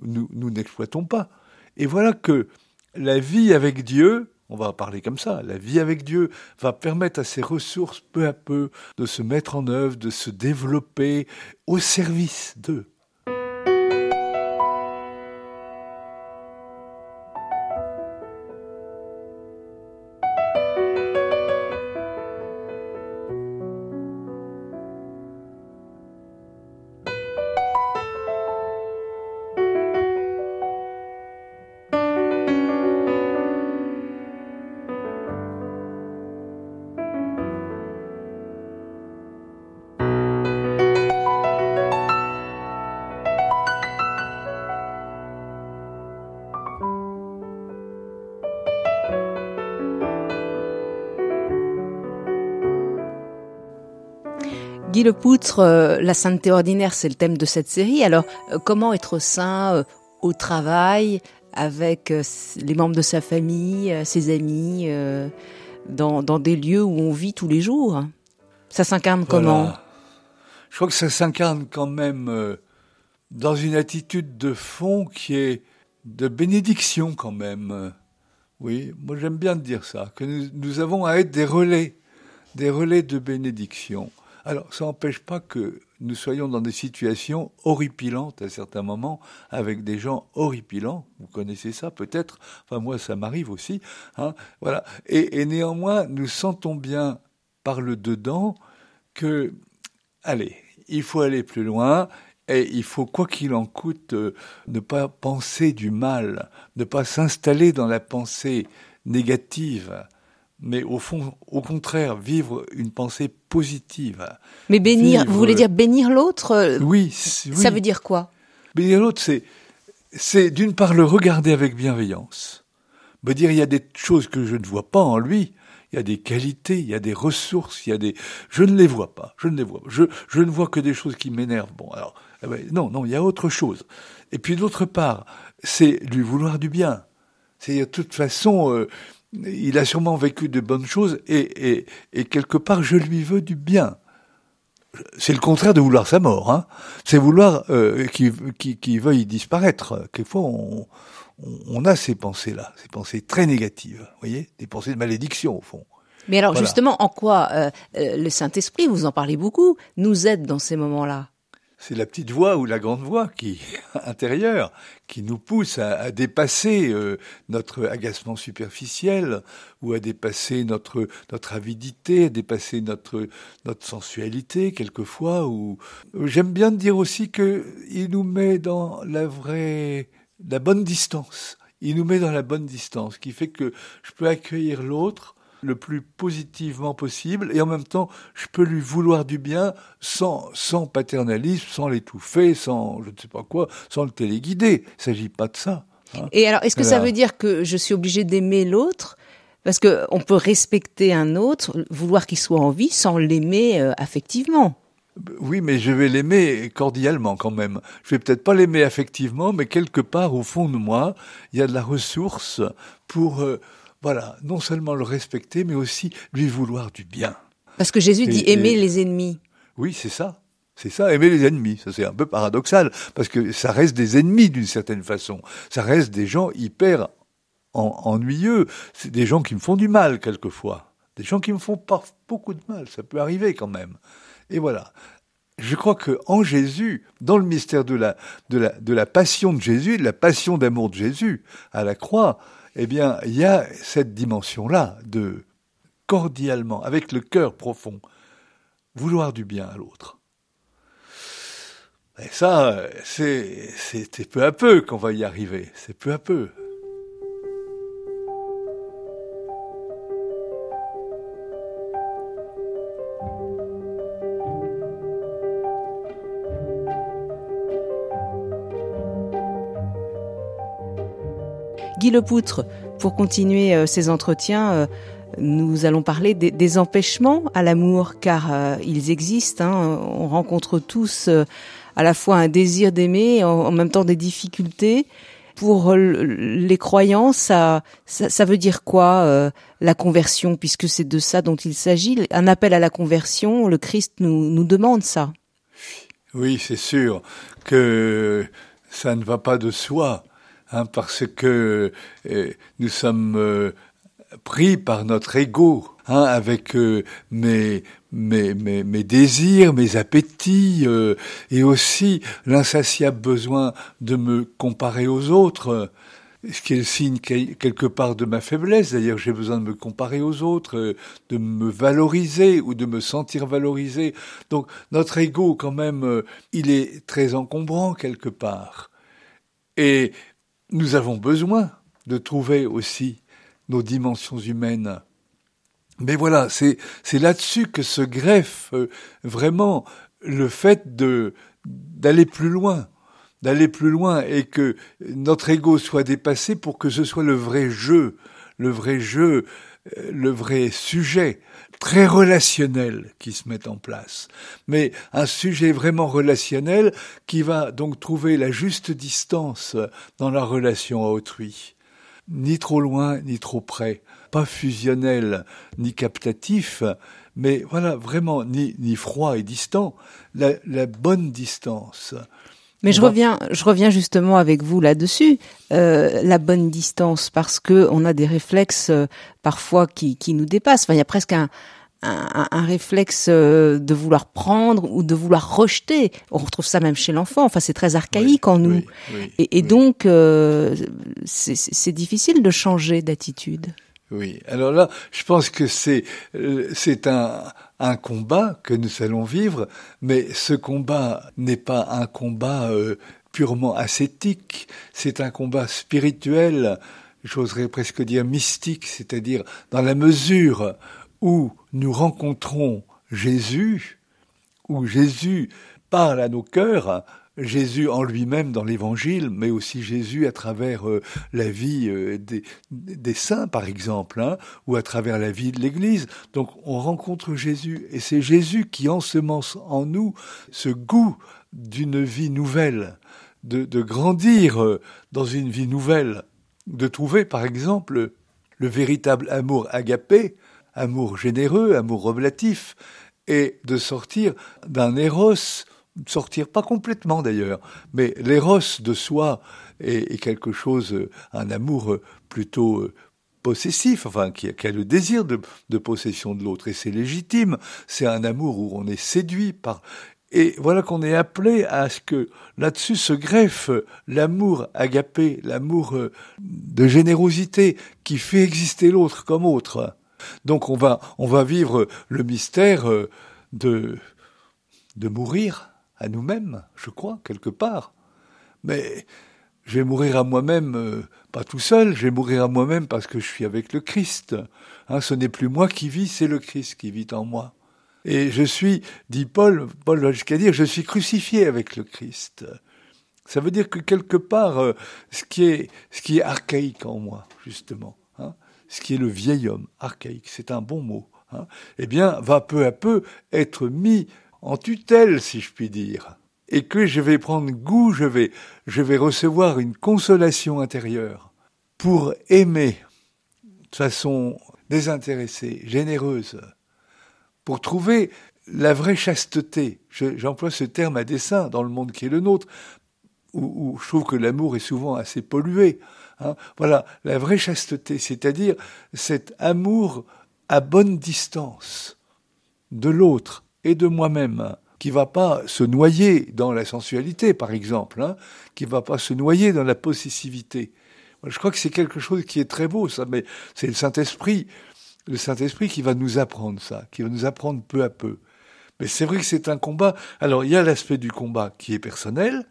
n'exploitons pas. Et voilà que la vie avec Dieu, on va parler comme ça, la vie avec Dieu va permettre à ces ressources peu à peu de se mettre en œuvre, de se développer au service d'eux. Guy Lepoutre, euh, la sainteté ordinaire, c'est le thème de cette série. Alors, euh, comment être saint euh, au travail, avec les membres de sa famille, ses amis, dans, des lieux où on vit tous les jours? Ça s'incarne comment? Je crois que ça s'incarne quand même dans une attitude de fond qui est de bénédiction quand même. Oui, moi j'aime bien dire ça, que nous avons à être des relais, des relais de bénédiction. Alors, ça n'empêche pas que nous soyons dans des situations horripilantes à certains moments, avec des gens horripilants. Vous connaissez ça peut-être. Enfin, moi, ça m'arrive aussi. Hein, voilà. Et, néanmoins, nous sentons bien par le dedans que, allez, il faut aller plus loin et il faut, quoi qu'il en coûte, euh, ne pas penser du mal, ne pas s'installer dans la pensée négative, mais au fond, au contraire, vivre une pensée positive. Mais bénir, vous voulez dire bénir l'autre euh, oui, oui, Ça veut dire quoi? Bénir l'autre, c'est, c'est d'une part le regarder avec bienveillance, me dire il y a des choses que je ne vois pas en lui, il y a des qualités, il y a des ressources, il y a des, je ne les vois pas, je ne les vois pas, je, je ne vois que des choses qui m'énervent. Bon, alors, eh ben, non, non, il y a autre chose. Et puis d'autre part, c'est lui vouloir du bien. C'est de toute façon, euh, il a sûrement vécu de bonnes choses et, et, et quelque part, je lui veux du bien c'est le contraire de vouloir sa mort. Hein. C'est vouloir euh, qu'il qui, qui veuille disparaître. Quelquefois, on, on, a ces pensées-là, ces pensées très négatives, vous voyez, des pensées de malédiction au fond. Mais alors justement, en quoi euh, le Saint-Esprit, vous en parlez beaucoup, nous aide dans ces moments-là? C'est la petite voix ou la grande voix qui intérieure qui nous pousse à, dépasser euh, notre agacement superficiel ou à dépasser notre notre avidité, à dépasser notre notre sensualité quelquefois. Ou j'aime bien dire aussi que il nous met dans la vraie la bonne distance. Il nous met dans la bonne distance, qui fait que je peux accueillir l'autre le plus positivement possible et en même temps je peux lui vouloir du bien sans, sans paternalisme, sans l'étouffer, sans je ne sais pas quoi, sans le téléguider. Il ne s'agit pas de ça. Hein. Et alors, est-ce que ça veut dire que je suis obligé d'aimer l'autre? Parce que on peut respecter un autre, vouloir qu'il soit en vie sans l'aimer euh, affectivement. Oui, mais je vais l'aimer cordialement quand même. Je vais peut-être pas l'aimer affectivement, mais quelque part au fond de moi, il y a de la ressource pour euh, voilà, non seulement le respecter, mais aussi lui vouloir du bien. Parce que Jésus dit aimer les ennemis. Oui, c'est ça. C'est ça, aimer les ennemis. Ça, c'est un peu paradoxal, parce que ça reste des ennemis d'une certaine façon. Ça reste des gens hyper ennuyeux. C'est des gens qui me font du mal, quelquefois. Des gens qui me font pas beaucoup de mal. Ça peut arriver quand même. Et voilà. Je crois que en Jésus, dans le mystère de la, de la, de la passion de Jésus, de la passion d'amour de Jésus à la croix, eh bien, il y a cette dimension-là de cordialement, avec le cœur profond, vouloir du bien à l'autre. Et ça, c'est peu à peu qu'on va y arriver, c'est peu à peu. Guy Lepoutre, pour continuer euh, ces entretiens, euh, nous allons parler des, empêchements à l'amour, car euh, ils existent. Hein. On rencontre tous à la fois un désir d'aimer, en, même temps des difficultés. Pour les croyants, ça, ça, veut dire quoi la conversion, puisque c'est de ça dont il s'agit? Un appel à la conversion, le Christ nous, nous demande ça. Oui, c'est sûr que ça ne va pas de soi Hein, parce que euh, nous sommes euh, pris par notre ego, hein, avec euh, mes, mes, mes, mes, désirs, mes appétits, et aussi l'insatiable besoin de me comparer aux autres, ce qui est le signe quelque part de ma faiblesse. D'ailleurs, j'ai besoin de me comparer aux autres, de me valoriser ou de me sentir valorisé. Donc, notre ego, quand même, il est très encombrant quelque part. Et nous avons besoin de trouver aussi nos dimensions humaines. Mais voilà, c'est là-dessus que se greffe euh, vraiment le fait d'aller plus loin, d'aller plus loin et que notre ego soit dépassé pour que ce soit le vrai jeu, le vrai jeu, euh, le vrai sujet très relationnel qui se met en place, mais un sujet vraiment relationnel qui va donc trouver la juste distance dans la relation à autrui. Ni trop loin, ni trop près, pas fusionnel, ni captatif, mais voilà, vraiment, ni, ni froid et distant, la, la bonne distance. Mais je reviens, je reviens justement avec vous là-dessus, euh, la bonne distance, parce que on a des réflexes euh, parfois qui, qui nous dépassent. Enfin, il y a presque un, un, un, réflexe euh, de vouloir prendre ou de vouloir rejeter. On retrouve ça même chez l'enfant. Enfin, c'est très archaïque en nous. et, et donc, euh, c'est difficile de changer d'attitude. Oui, alors là, je pense que c'est euh, c'est un, un combat que nous allons vivre, mais ce combat n'est pas un combat euh, purement ascétique, c'est un combat spirituel, j'oserais presque dire mystique, c'est-à-dire dans la mesure où nous rencontrons Jésus, où Jésus parle à nos cœurs, Jésus en lui-même dans l'Évangile, mais aussi Jésus à travers euh, la vie euh, des, saints, par exemple, hein, ou à travers la vie de l'Église. Donc on rencontre Jésus, et c'est Jésus qui ensemence en nous ce goût d'une vie nouvelle, de, de grandir euh, dans une vie nouvelle, de trouver, par exemple, le véritable amour agapé, amour généreux, amour relatif, et de sortir d'un éros sortir, pas complètement d'ailleurs, mais l'éros de soi est, quelque chose, euh, un amour euh, plutôt euh, possessif, enfin qui a, le désir de, de possession de l'autre, et c'est légitime, c'est un amour où on est séduit par... Et voilà qu'on est appelé à ce que là-dessus se greffe l'amour agapé, l'amour de générosité qui fait exister l'autre comme autre. Donc on va, on va vivre le mystère de, de mourir à nous-mêmes, je crois, quelque part. Mais je vais mourir à moi-même, euh, pas tout seul, je vais mourir à moi-même parce que je suis avec le Christ. Hein, ce n'est plus moi qui vis, c'est le Christ qui vit en moi. Et je suis, dit Paul, Paul va jusqu'à dire, je suis crucifié avec le Christ. Ça veut dire que quelque part, euh, ce, qui est, ce qui est archaïque en moi, justement, ce qui est le vieil homme, archaïque, c'est un bon mot, hein, eh bien, va peu à peu être mis en tutelle, si je puis dire, et que je vais prendre goût, je vais, je vais recevoir une consolation intérieure pour aimer de façon désintéressée, généreuse, pour trouver la vraie chasteté. J'emploie ce terme à dessein dans le monde qui est le nôtre, où, je trouve que l'amour est souvent assez pollué. Hein. Voilà, la vraie chasteté, c'est-à-dire cet amour à bonne distance de l'autre, et de moi-même, qui va pas se noyer dans la sensualité, par exemple, hein, qui va pas se noyer dans la possessivité. Je crois que c'est quelque chose qui est très beau, ça, mais c'est le Saint-Esprit, le Saint-Esprit qui va nous apprendre ça, qui va nous apprendre peu à peu. Mais c'est vrai que c'est un combat. Alors, il y a l'aspect du combat qui est personnel,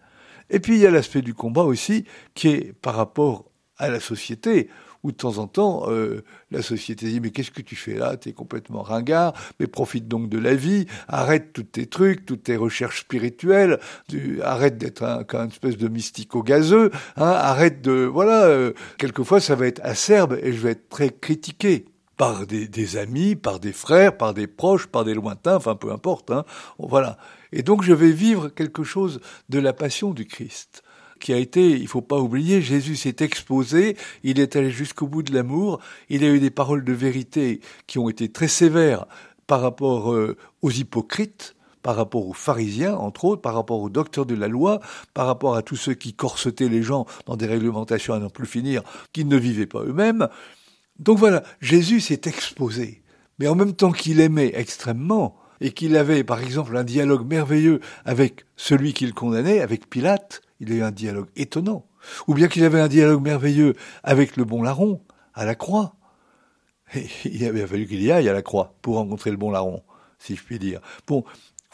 et puis il y a l'aspect du combat aussi qui est par rapport à la société où de temps en temps, euh, la société dit, mais qu'est-ce que tu fais là? Tu es complètement ringard, mais profite donc de la vie, arrête tous tes trucs, toutes tes recherches spirituelles, tu, arrête d'être un, une espèce de mystico-gazeux, hein, arrête de... Voilà, euh, quelquefois ça va être acerbe et je vais être très critiqué par des, des, amis, par des frères, par des proches, par des lointains, enfin peu importe. Hein, voilà. Et donc je vais vivre quelque chose de la passion du Christ qui a été, il faut pas oublier, Jésus s'est exposé, il est allé jusqu'au bout de l'amour, il a eu des paroles de vérité qui ont été très sévères par rapport euh, aux hypocrites, par rapport aux pharisiens, entre autres, par rapport aux docteurs de la loi, par rapport à tous ceux qui corsetaient les gens dans des réglementations à n'en plus finir, qui ne vivaient pas eux-mêmes. Donc voilà, Jésus s'est exposé. Mais en même temps qu'il aimait extrêmement, et qu'il avait, par exemple, un dialogue merveilleux avec celui qu'il condamnait, avec Pilate, il a eu un dialogue étonnant. Ou bien qu'il avait un dialogue merveilleux avec le bon larron, à la croix. Et il avait fallu qu'il y aille à la croix pour rencontrer le bon larron, si je puis dire. Bon,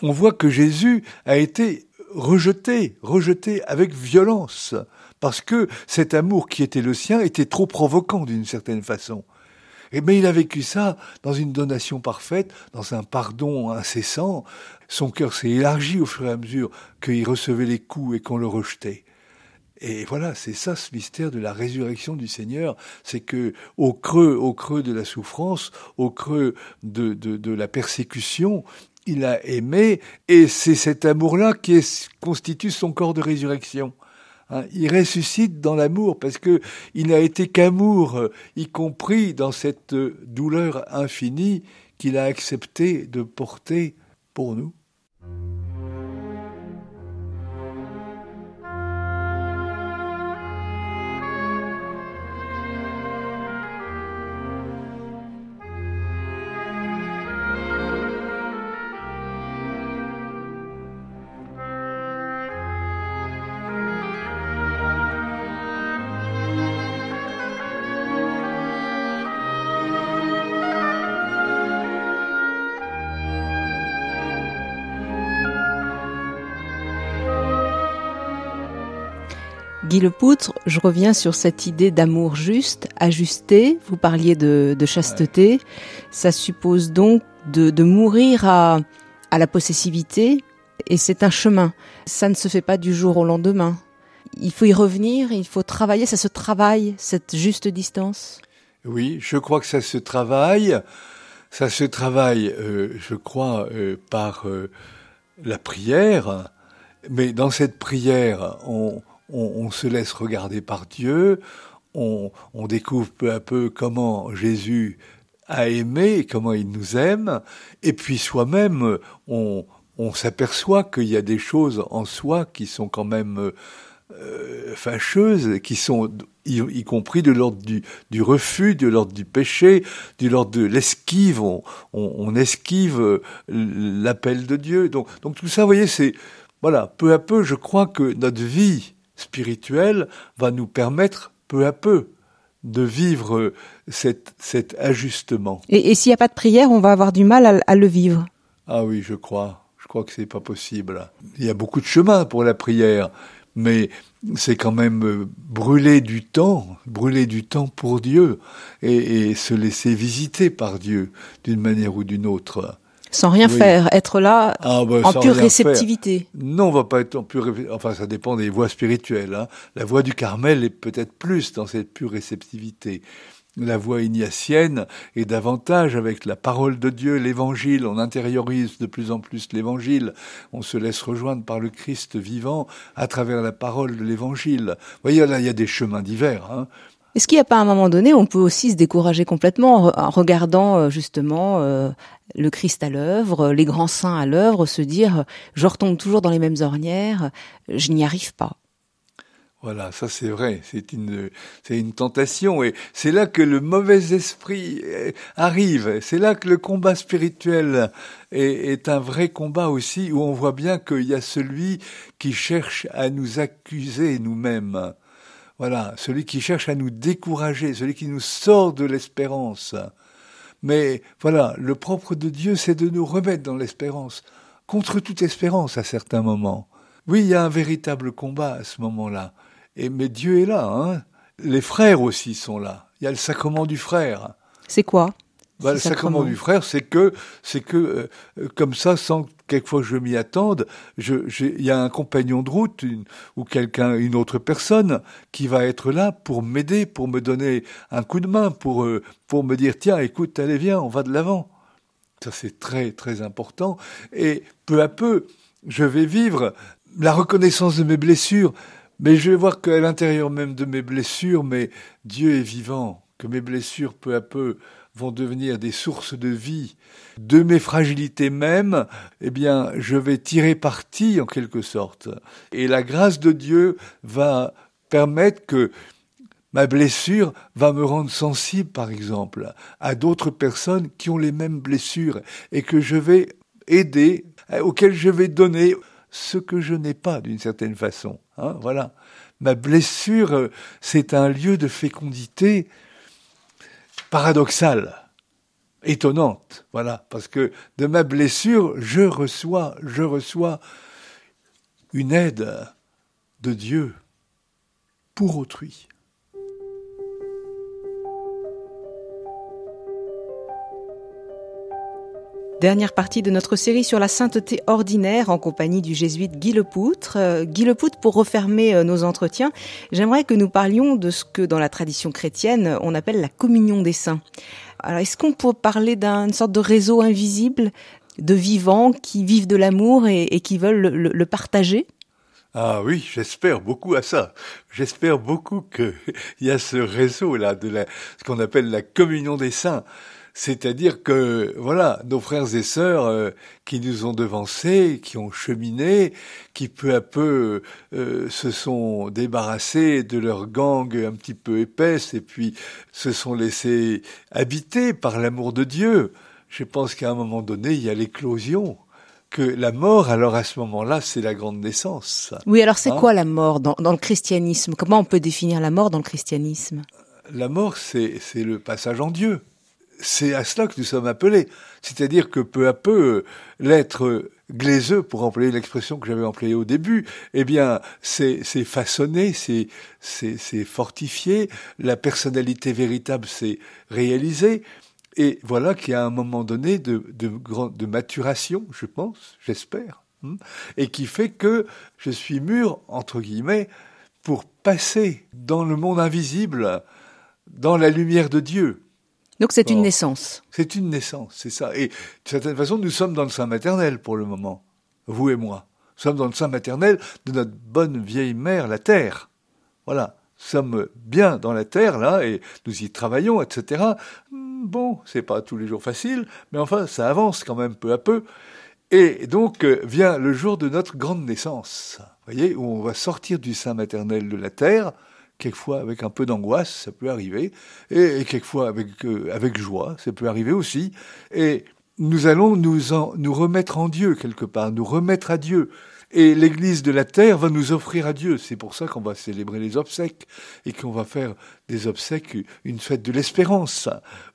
on voit que Jésus a été rejeté, rejeté avec violence, parce que cet amour qui était le sien était trop provoquant d'une certaine façon. Et mais il a vécu ça dans une donation parfaite, dans un pardon incessant. Son cœur s'est élargi au fur et à mesure qu'il recevait les coups et qu'on le rejetait. Et voilà, c'est ça ce mystère de la résurrection du Seigneur, c'est que au creux, au creux de la souffrance, au creux de la persécution, il a aimé, et c'est cet amour-là qui constitue son corps de résurrection. Hein, il ressuscite dans l'amour parce que il n'a été qu'amour, y compris dans cette douleur infinie qu'il a accepté de porter pour nous. Guy Lepoutre, je reviens sur cette idée d'amour juste, ajusté. Vous parliez de, chasteté. Ça suppose donc de, mourir à, à la possessivité, et c'est un chemin. Ça ne se fait pas du jour au lendemain. Il faut y revenir, il faut travailler, ça se travaille, cette juste distance. Oui, je crois que ça se travaille. Ça se travaille, euh, je crois, euh, par euh, la prière. Mais dans cette prière, on, on, se laisse regarder par Dieu. On, on, découvre peu à peu comment Jésus a aimé, comment il nous aime. Et puis soi-même, on, on s'aperçoit qu'il y a des choses en soi qui sont quand même euh, fâcheuses, qui sont y, compris de l'ordre du, du, refus, de l'ordre du péché, de l'ordre de l'esquive. On, on, esquive euh, l'appel de Dieu. Donc, donc tout ça, vous voyez, c'est voilà, peu à peu, je crois que notre vie spirituelle va nous permettre peu à peu de vivre cet, cet ajustement. Et, s'il n'y a pas de prière, on va avoir du mal à, à le vivre. Ah oui, je crois. Je crois que c'est pas possible. Il y a beaucoup de chemin pour la prière mais c'est quand même brûler du temps, brûler du temps pour Dieu et, se laisser visiter par Dieu d'une manière ou d'une autre. Sans rien faire, être là ah, bah, en pure réceptivité. Non, on va pas être en pure. Enfin, ça dépend des voies spirituelles. Hein. La voie du Carmel est peut-être plus dans cette pure réceptivité la voie ignatienne est davantage avec la parole de Dieu, l'évangile. On intériorise de plus en plus l'évangile. On se laisse rejoindre par le Christ vivant à travers la parole de l'évangile. Vous voyez, là, il y a des chemins divers. Hein. Est-ce qu'il n'y a pas un moment donné, on peut aussi se décourager complètement en regardant euh, justement euh, le Christ à l'œuvre, les grands saints à l'œuvre, se dire je retombe toujours dans les mêmes ornières, je n'y arrive pas? Voilà, ça c'est vrai, c'est une, c'est une tentation et c'est là que le mauvais esprit euh, arrive, c'est là que le combat spirituel est, est, un vrai combat aussi où on voit bien qu'il y a celui qui cherche à nous accuser nous-mêmes. Voilà, celui qui cherche à nous décourager, celui qui nous sort de l'espérance. Mais voilà, le propre de Dieu, c'est de nous remettre dans l'espérance, contre toute espérance à certains moments. Oui, il y a un véritable combat à ce moment-là. Et, mais Dieu est là. Hein. Les frères aussi sont là. Il y a le sacrement du frère. C'est quoi? Bah, Le sacrement. du frère, c'est que, c'est que euh, comme ça, sans quelquefois je m'y attende, il y a un compagnon de route ou quelqu'un, une autre personne qui va être là pour m'aider, pour me donner un coup de main, pour euh, pour me dire tiens, écoute, allez viens, on va de l'avant. Ça c'est très très important. Et peu à peu, je vais vivre la reconnaissance de mes blessures. Mais je vais voir qu'à l'intérieur même de mes blessures, mais Dieu est vivant, que mes blessures peu à peu vont devenir des sources de vie. De mes fragilités même, eh bien, je vais tirer parti en quelque sorte. Et la grâce de Dieu va permettre que ma blessure va me rendre sensible, par exemple, à d'autres personnes qui ont les mêmes blessures et que je vais aider, auxquelles je vais donner ce que je n'ai pas d'une certaine façon. Hein, voilà. Ma blessure, euh, c'est un lieu de fécondité paradoxale, étonnante. Voilà. Parce que de ma blessure, je reçois, je reçois une aide de Dieu pour autrui. Dernière partie de notre série sur la sainteté ordinaire en compagnie du jésuite Guy Lepoutre. Euh, Guy pour refermer euh, nos entretiens, j'aimerais que nous parlions de ce que dans la tradition chrétienne on appelle la communion des saints. Alors est-ce qu'on peut parler d'une sorte de réseau invisible de vivants qui vivent de l'amour et, qui veulent le, partager? Ah oui, j'espère beaucoup à ça. J'espère beaucoup qu'il y a ce réseau-là de ce qu'on appelle la communion des saints. C'est-à-dire que, voilà, nos frères et sœurs euh, qui nous ont devancés, qui ont cheminé, qui peu à peu euh, se sont débarrassés de leur gang un petit peu épaisse et puis se sont laissés habiter par l'amour de Dieu. Je pense qu'à un moment donné, il y a l'éclosion que la mort, alors à ce moment-là, c'est la grande naissance. Oui, alors c'est hein quoi la mort dans, dans, le christianisme? Comment on peut définir la mort dans le christianisme? La mort, c'est le passage en Dieu c'est à cela que nous sommes appelés. C'est-à-dire que peu à peu, l'être glaiseux, pour employer l'expression que j'avais employée au début, eh bien, c'est façonné, c'est fortifié, la personnalité véritable s'est réalisée. Et voilà qu'il y a un moment donné de, de, de maturation, je pense, j'espère, hein, et qui fait que je suis mûr, entre guillemets, pour passer dans le monde invisible, dans la lumière de Dieu. Donc c'est une naissance. C'est une naissance, c'est ça. Et de certaine façon, nous sommes dans le sein maternel pour le moment, vous et moi. Nous sommes dans le sein maternel de notre bonne vieille mère, la Terre. Voilà. Nous sommes bien dans la Terre, là, et nous y travaillons, etc. Hmm, bon, c'est pas tous les jours facile, mais enfin, ça avance quand même peu à peu. Et donc euh, vient le jour de notre grande naissance, voyez, où on va sortir du sein maternel de la terre, quelquefois avec un peu d'angoisse, ça peut arriver, et, quelquefois avec, euh, avec joie, ça peut arriver aussi, et nous allons nous, nous remettre en Dieu quelque part, nous remettre à Dieu. Et l'Église de la terre va nous offrir à Dieu. C'est pour ça qu'on va célébrer les obsèques et qu'on va faire des obsèques une fête de l'espérance,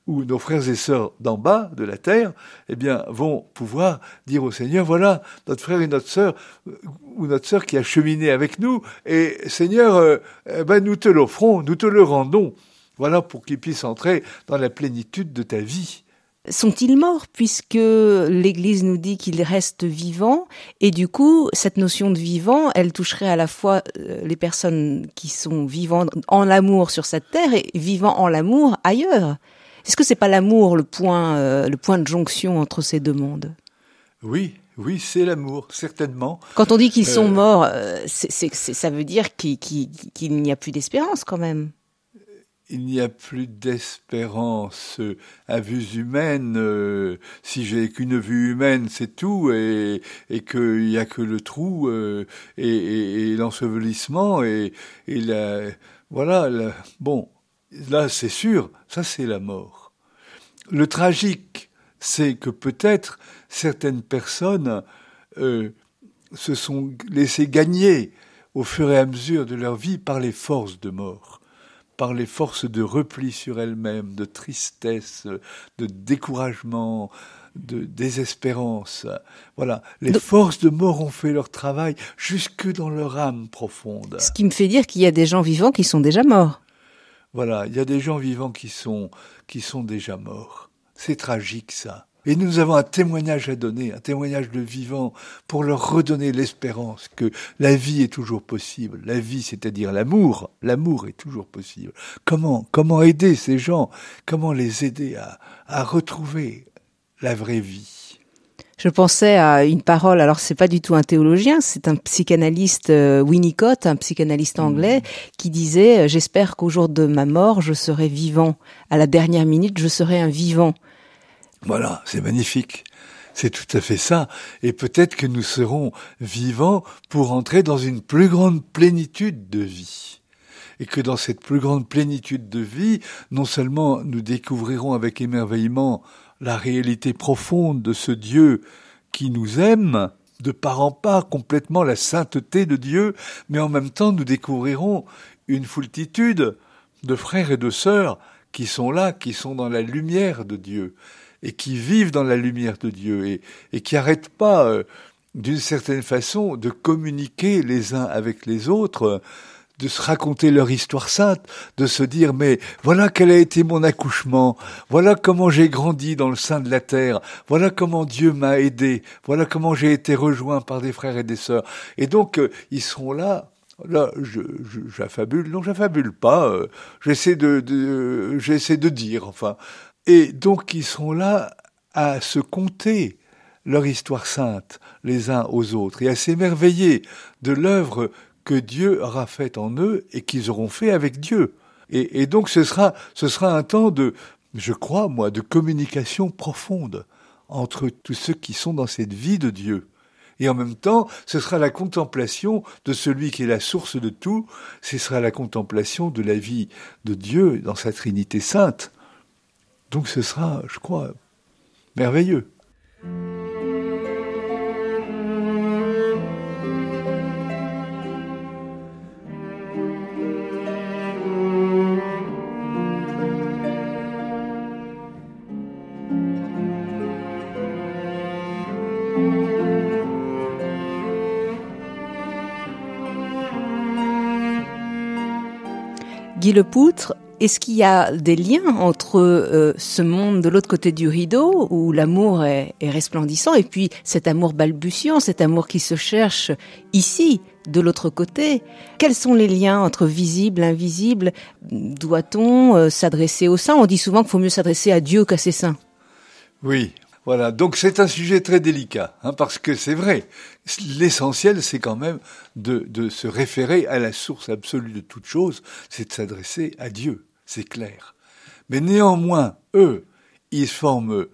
où nos frères et sœurs d'en bas de la terre, eh bien, vont pouvoir dire au Seigneur, voilà, notre frère et notre sœur, ou notre sœur qui a cheminé avec nous, et Seigneur, euh, eh ben, nous te l'offrons, nous te le rendons. Voilà pour qu'il puisse entrer dans la plénitude de ta vie sont-ils morts puisque l'Église nous dit qu'ils restent vivants et du coup cette notion de vivant elle toucherait à la fois euh, les personnes qui sont vivantes en l'amour sur cette terre et vivant en l'amour ailleurs. Est-ce que c'est pas l'amour le point euh, le point de jonction entre ces deux mondes? Oui, oui, c'est l'amour, certainement. Quand on dit qu'ils sont euh, morts, c'est, ça veut dire qu'il n'y a plus d'espérance quand même il n'y a plus d'espérance à vue humaine. Euh, si j'ai qu'une vue humaine, c'est tout, et, qu'il n'y a que le trou euh, et, l'ensevelissement et, voilà. bon, là, c'est sûr, ça c'est la mort. Le tragique, c'est que peut-être certaines personnes euh, se sont laissées gagner au fur et à mesure de leur vie par les forces de mort par les forces de repli sur elles-mêmes, de tristesse, de découragement, de désespérance. Voilà, les forces de mort ont fait leur travail jusque dans leur âme profonde. Ce qui me fait dire qu'il y a des gens vivants qui sont déjà morts. Voilà, il y a des gens vivants qui sont qui sont déjà morts. C'est tragique ça. Et nous avons un témoignage à donner, un témoignage de vivant pour leur redonner l'espérance que la vie est toujours possible. La vie, c'est-à-dire l'amour, l'amour est toujours possible. Comment, comment aider ces gens? Comment les aider à, à retrouver la vraie vie? Je pensais à une parole, alors c'est pas du tout un théologien, c'est un psychanalyste euh, Winnicott, un psychanalyste anglais, mmh. qui disait euh, J'espère qu'au jour de ma mort, je serai vivant. À la dernière minute, je serai un vivant. Voilà, c'est magnifique. C'est tout à fait ça. Et peut-être que nous serons vivants pour entrer dans une plus grande plénitude de vie. Et que dans cette plus grande plénitude de vie, non seulement nous découvrirons avec émerveillement la réalité profonde de ce Dieu qui nous aime, de part en part complètement la sainteté de Dieu, mais en même temps nous découvrirons une foultitude de frères et de sœurs qui sont là, qui sont dans la lumière de Dieu, et qui vivent dans la lumière de Dieu et, et qui n'arrêtent pas, euh, d'une certaine façon, de communiquer les uns avec les autres, de se raconter leur histoire sainte, de se dire mais voilà quel a été mon accouchement, voilà comment j'ai grandi dans le sein de la terre, voilà comment Dieu m'a aidé, voilà comment j'ai été rejoint par des frères et des sœurs. Et donc euh, ils sont là Là, je, j'affabule, non, j'affabule pas. Euh, j'essaie de, de j'essaie de dire, enfin, et donc ils sont là à se compter leur histoire sainte les uns aux autres et à s'émerveiller de l'œuvre que Dieu aura faite en eux et qu'ils auront fait avec Dieu. Et, et, donc ce sera, ce sera un temps de, je crois moi, de communication profonde entre tous ceux qui sont dans cette vie de Dieu. Et en même temps, ce sera la contemplation de celui qui est la source de tout, ce sera la contemplation de la vie de Dieu dans sa Trinité sainte. Donc ce sera, je crois, merveilleux. Guy Lepoutre est-ce qu'il y a des liens entre euh, ce monde de l'autre côté du rideau, où l'amour est, resplendissant, et puis cet amour balbutiant, cet amour qui se cherche ici, de l'autre côté? Quels sont les liens entre visible, invisible? Doit-on euh, s'adresser aux saints On dit souvent qu'il faut mieux s'adresser à Dieu qu'à ses saints. Oui, voilà, donc c'est un sujet très délicat, hein, parce que c'est vrai, l'essentiel c'est quand même de, de, se référer à la source absolue de toute chose, c'est de s'adresser à Dieu, c'est clair. Mais néanmoins, eux, ils forment euh,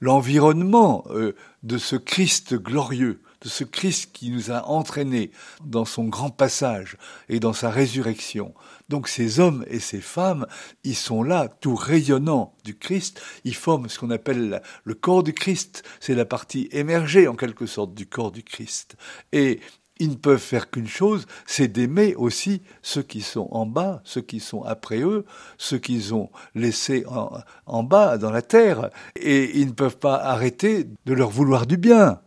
l'environnement euh, de ce Christ glorieux, de ce Christ qui nous a entraînés dans son grand passage et dans sa résurrection. Donc ces hommes et ces femmes, ils sont là, tout rayonnant du Christ, ils forment ce qu'on appelle le corps du Christ, c'est la partie émergée en quelque sorte du corps du Christ. Et ils ne peuvent faire qu'une chose, c'est d'aimer aussi ceux qui sont en bas, ceux qui sont après eux, ceux qu'ils ont laissés en, en, bas, dans la terre, et ils ne peuvent pas arrêter de leur vouloir du bien.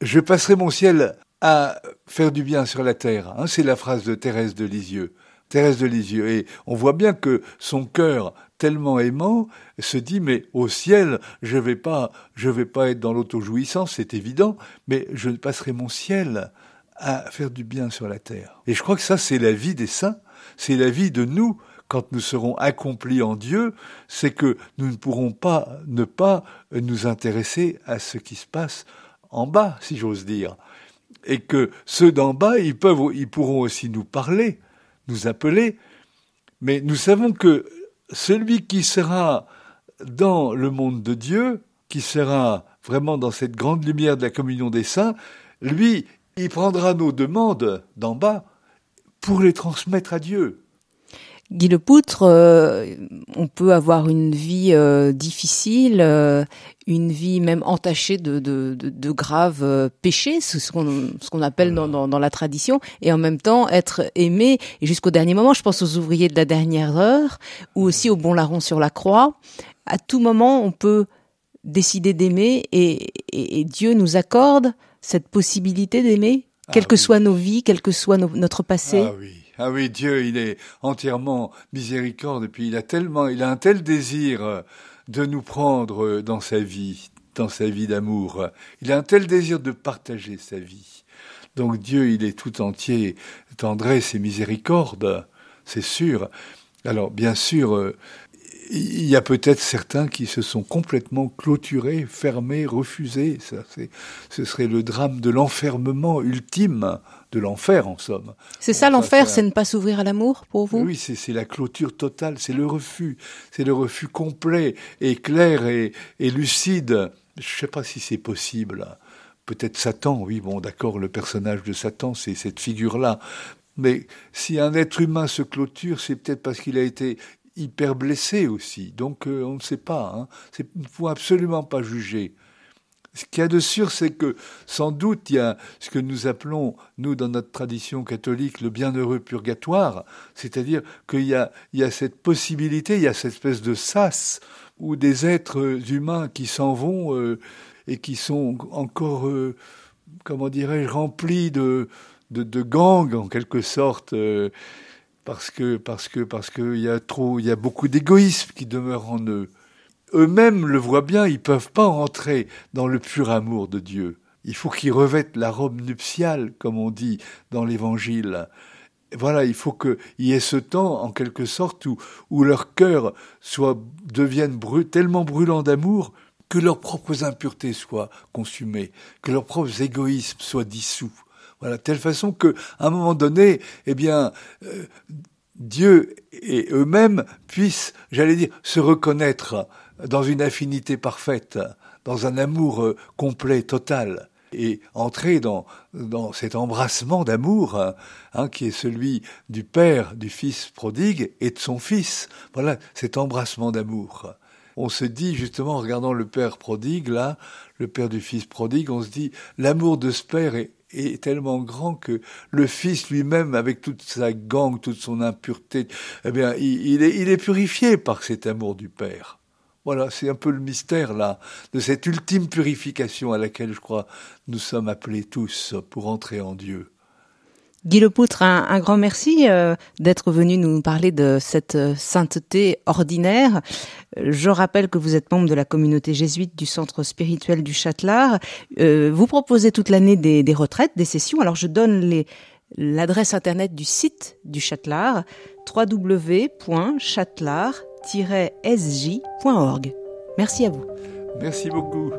Je passerai mon ciel à faire du bien sur la terre. Hein, c'est la phrase de Thérèse de Lisieux. De Lisieux. Et on voit bien que son cœur, tellement aimant, se dit mais au ciel, je vais pas, je vais pas être dans l'autojouissance, c'est évident, mais je passerai mon ciel à faire du bien sur la terre. Et je crois que ça, c'est la vie des saints, c'est la vie de nous quand nous serons accomplis en Dieu, c'est que nous ne pourrons pas ne pas nous intéresser à ce qui se passe en bas, si j'ose dire. Et que ceux d'en bas, ils, peuvent, ils pourront aussi nous parler, nous appeler, mais nous savons que celui qui sera dans le monde de Dieu, qui sera vraiment dans cette grande lumière de la communion des saints, lui, il prendra nos demandes d'en bas pour les transmettre à Dieu. Guy Lepoutre, euh, on peut avoir une vie euh, difficile, euh, une vie même entachée de, de, de, graves péchés, ce qu'on ce qu'on appelle dans, dans, dans, la tradition, et en même temps être aimé jusqu'au dernier moment. Je pense aux ouvriers de la dernière heure, ou aussi au bon larron sur la croix. À tout moment, on peut décider d'aimer, et, et, Dieu nous accorde cette possibilité d'aimer, ah quelles que soient nos vies, quel que soit notre passé. Ah oui. Ah oui, Dieu, il est entièrement miséricorde et puis il a tellement, il a un tel désir euh, de nous prendre euh, dans sa vie, dans sa vie d'amour. Il a un tel désir de partager sa vie. Donc Dieu, il est tout entier tendresse et miséricorde, c'est sûr. Alors bien sûr, euh, il y a peut-être certains qui se sont complètement clôturés, fermés, refusés. Ça, ce serait le drame de l'enfermement ultime de l'enfer, en somme. C'est ça l'enfer, c'est ne pas s'ouvrir à l'amour pour vous? Oui, c'est la clôture totale, c'est le refus, c'est le refus complet et clair et, lucide. Je ne sais pas si c'est possible. Peut-être Satan, oui, bon, d'accord, le personnage de Satan, c'est cette figure-là. Mais si un être humain se clôture, c'est peut-être parce qu'il a été hyper blessé aussi. Donc euh, on ne sait pas. Hein. Il ne faut absolument pas juger. Ce qu'il y a de sûr, c'est que sans doute il y a ce que nous appelons, nous, dans notre tradition catholique, le bienheureux purgatoire, c'est-à-dire qu'il y il y a cette possibilité, il y a cette espèce de sas où des êtres humains qui s'en vont euh, et qui sont encore, euh, comment dirais-je, remplis de, de, gangs en quelque sorte. Euh, parce que parce que parce qu'il y a trop, il y a beaucoup d'égoïsme qui demeure en eux eux-mêmes le voient bien, ils peuvent pas entrer dans le pur amour de Dieu. Il faut qu'ils revêtent la robe nuptiale, comme on dit dans l'Évangile. Voilà, il faut qu'il y ait ce temps, en quelque sorte, où, où leur cœur soit, devienne tellement brûlant d'amour que leurs propres impuretés soient consumées, que leurs propres égoïsmes soient dissous. Voilà, telle façon que, à un moment donné, eh bien, euh, Dieu et eux-mêmes puissent, j'allais dire, se reconnaître dans une affinité parfaite, dans un amour euh, complet, total, et entrer dans, dans cet embrassement d'amour hein, qui est celui du Père, du Fils prodigue et de son Fils. Voilà cet embrassement d'amour. On se dit justement en regardant le Père prodigue, là, le Père du Fils prodigue, on se dit l'amour de ce Père est, est tellement grand que le Fils lui-même, avec toute sa gangue, toute son impureté, eh bien, il, est, il est purifié par cet amour du Père. Voilà, c'est un peu le mystère là, de cette ultime purification à laquelle je crois nous sommes appelés tous pour entrer en Dieu. Guy Lepoutre, un, un grand merci euh, d'être venu nous parler de cette euh, sainteté ordinaire. Je rappelle que vous êtes membre de la communauté jésuite du Centre spirituel du Châtelard. Euh, vous proposez toute l'année des, des, retraites, des sessions. Alors je donne l'adresse internet du site du Châtelard, www.châtelard-sj.org. Merci à vous. Merci beaucoup.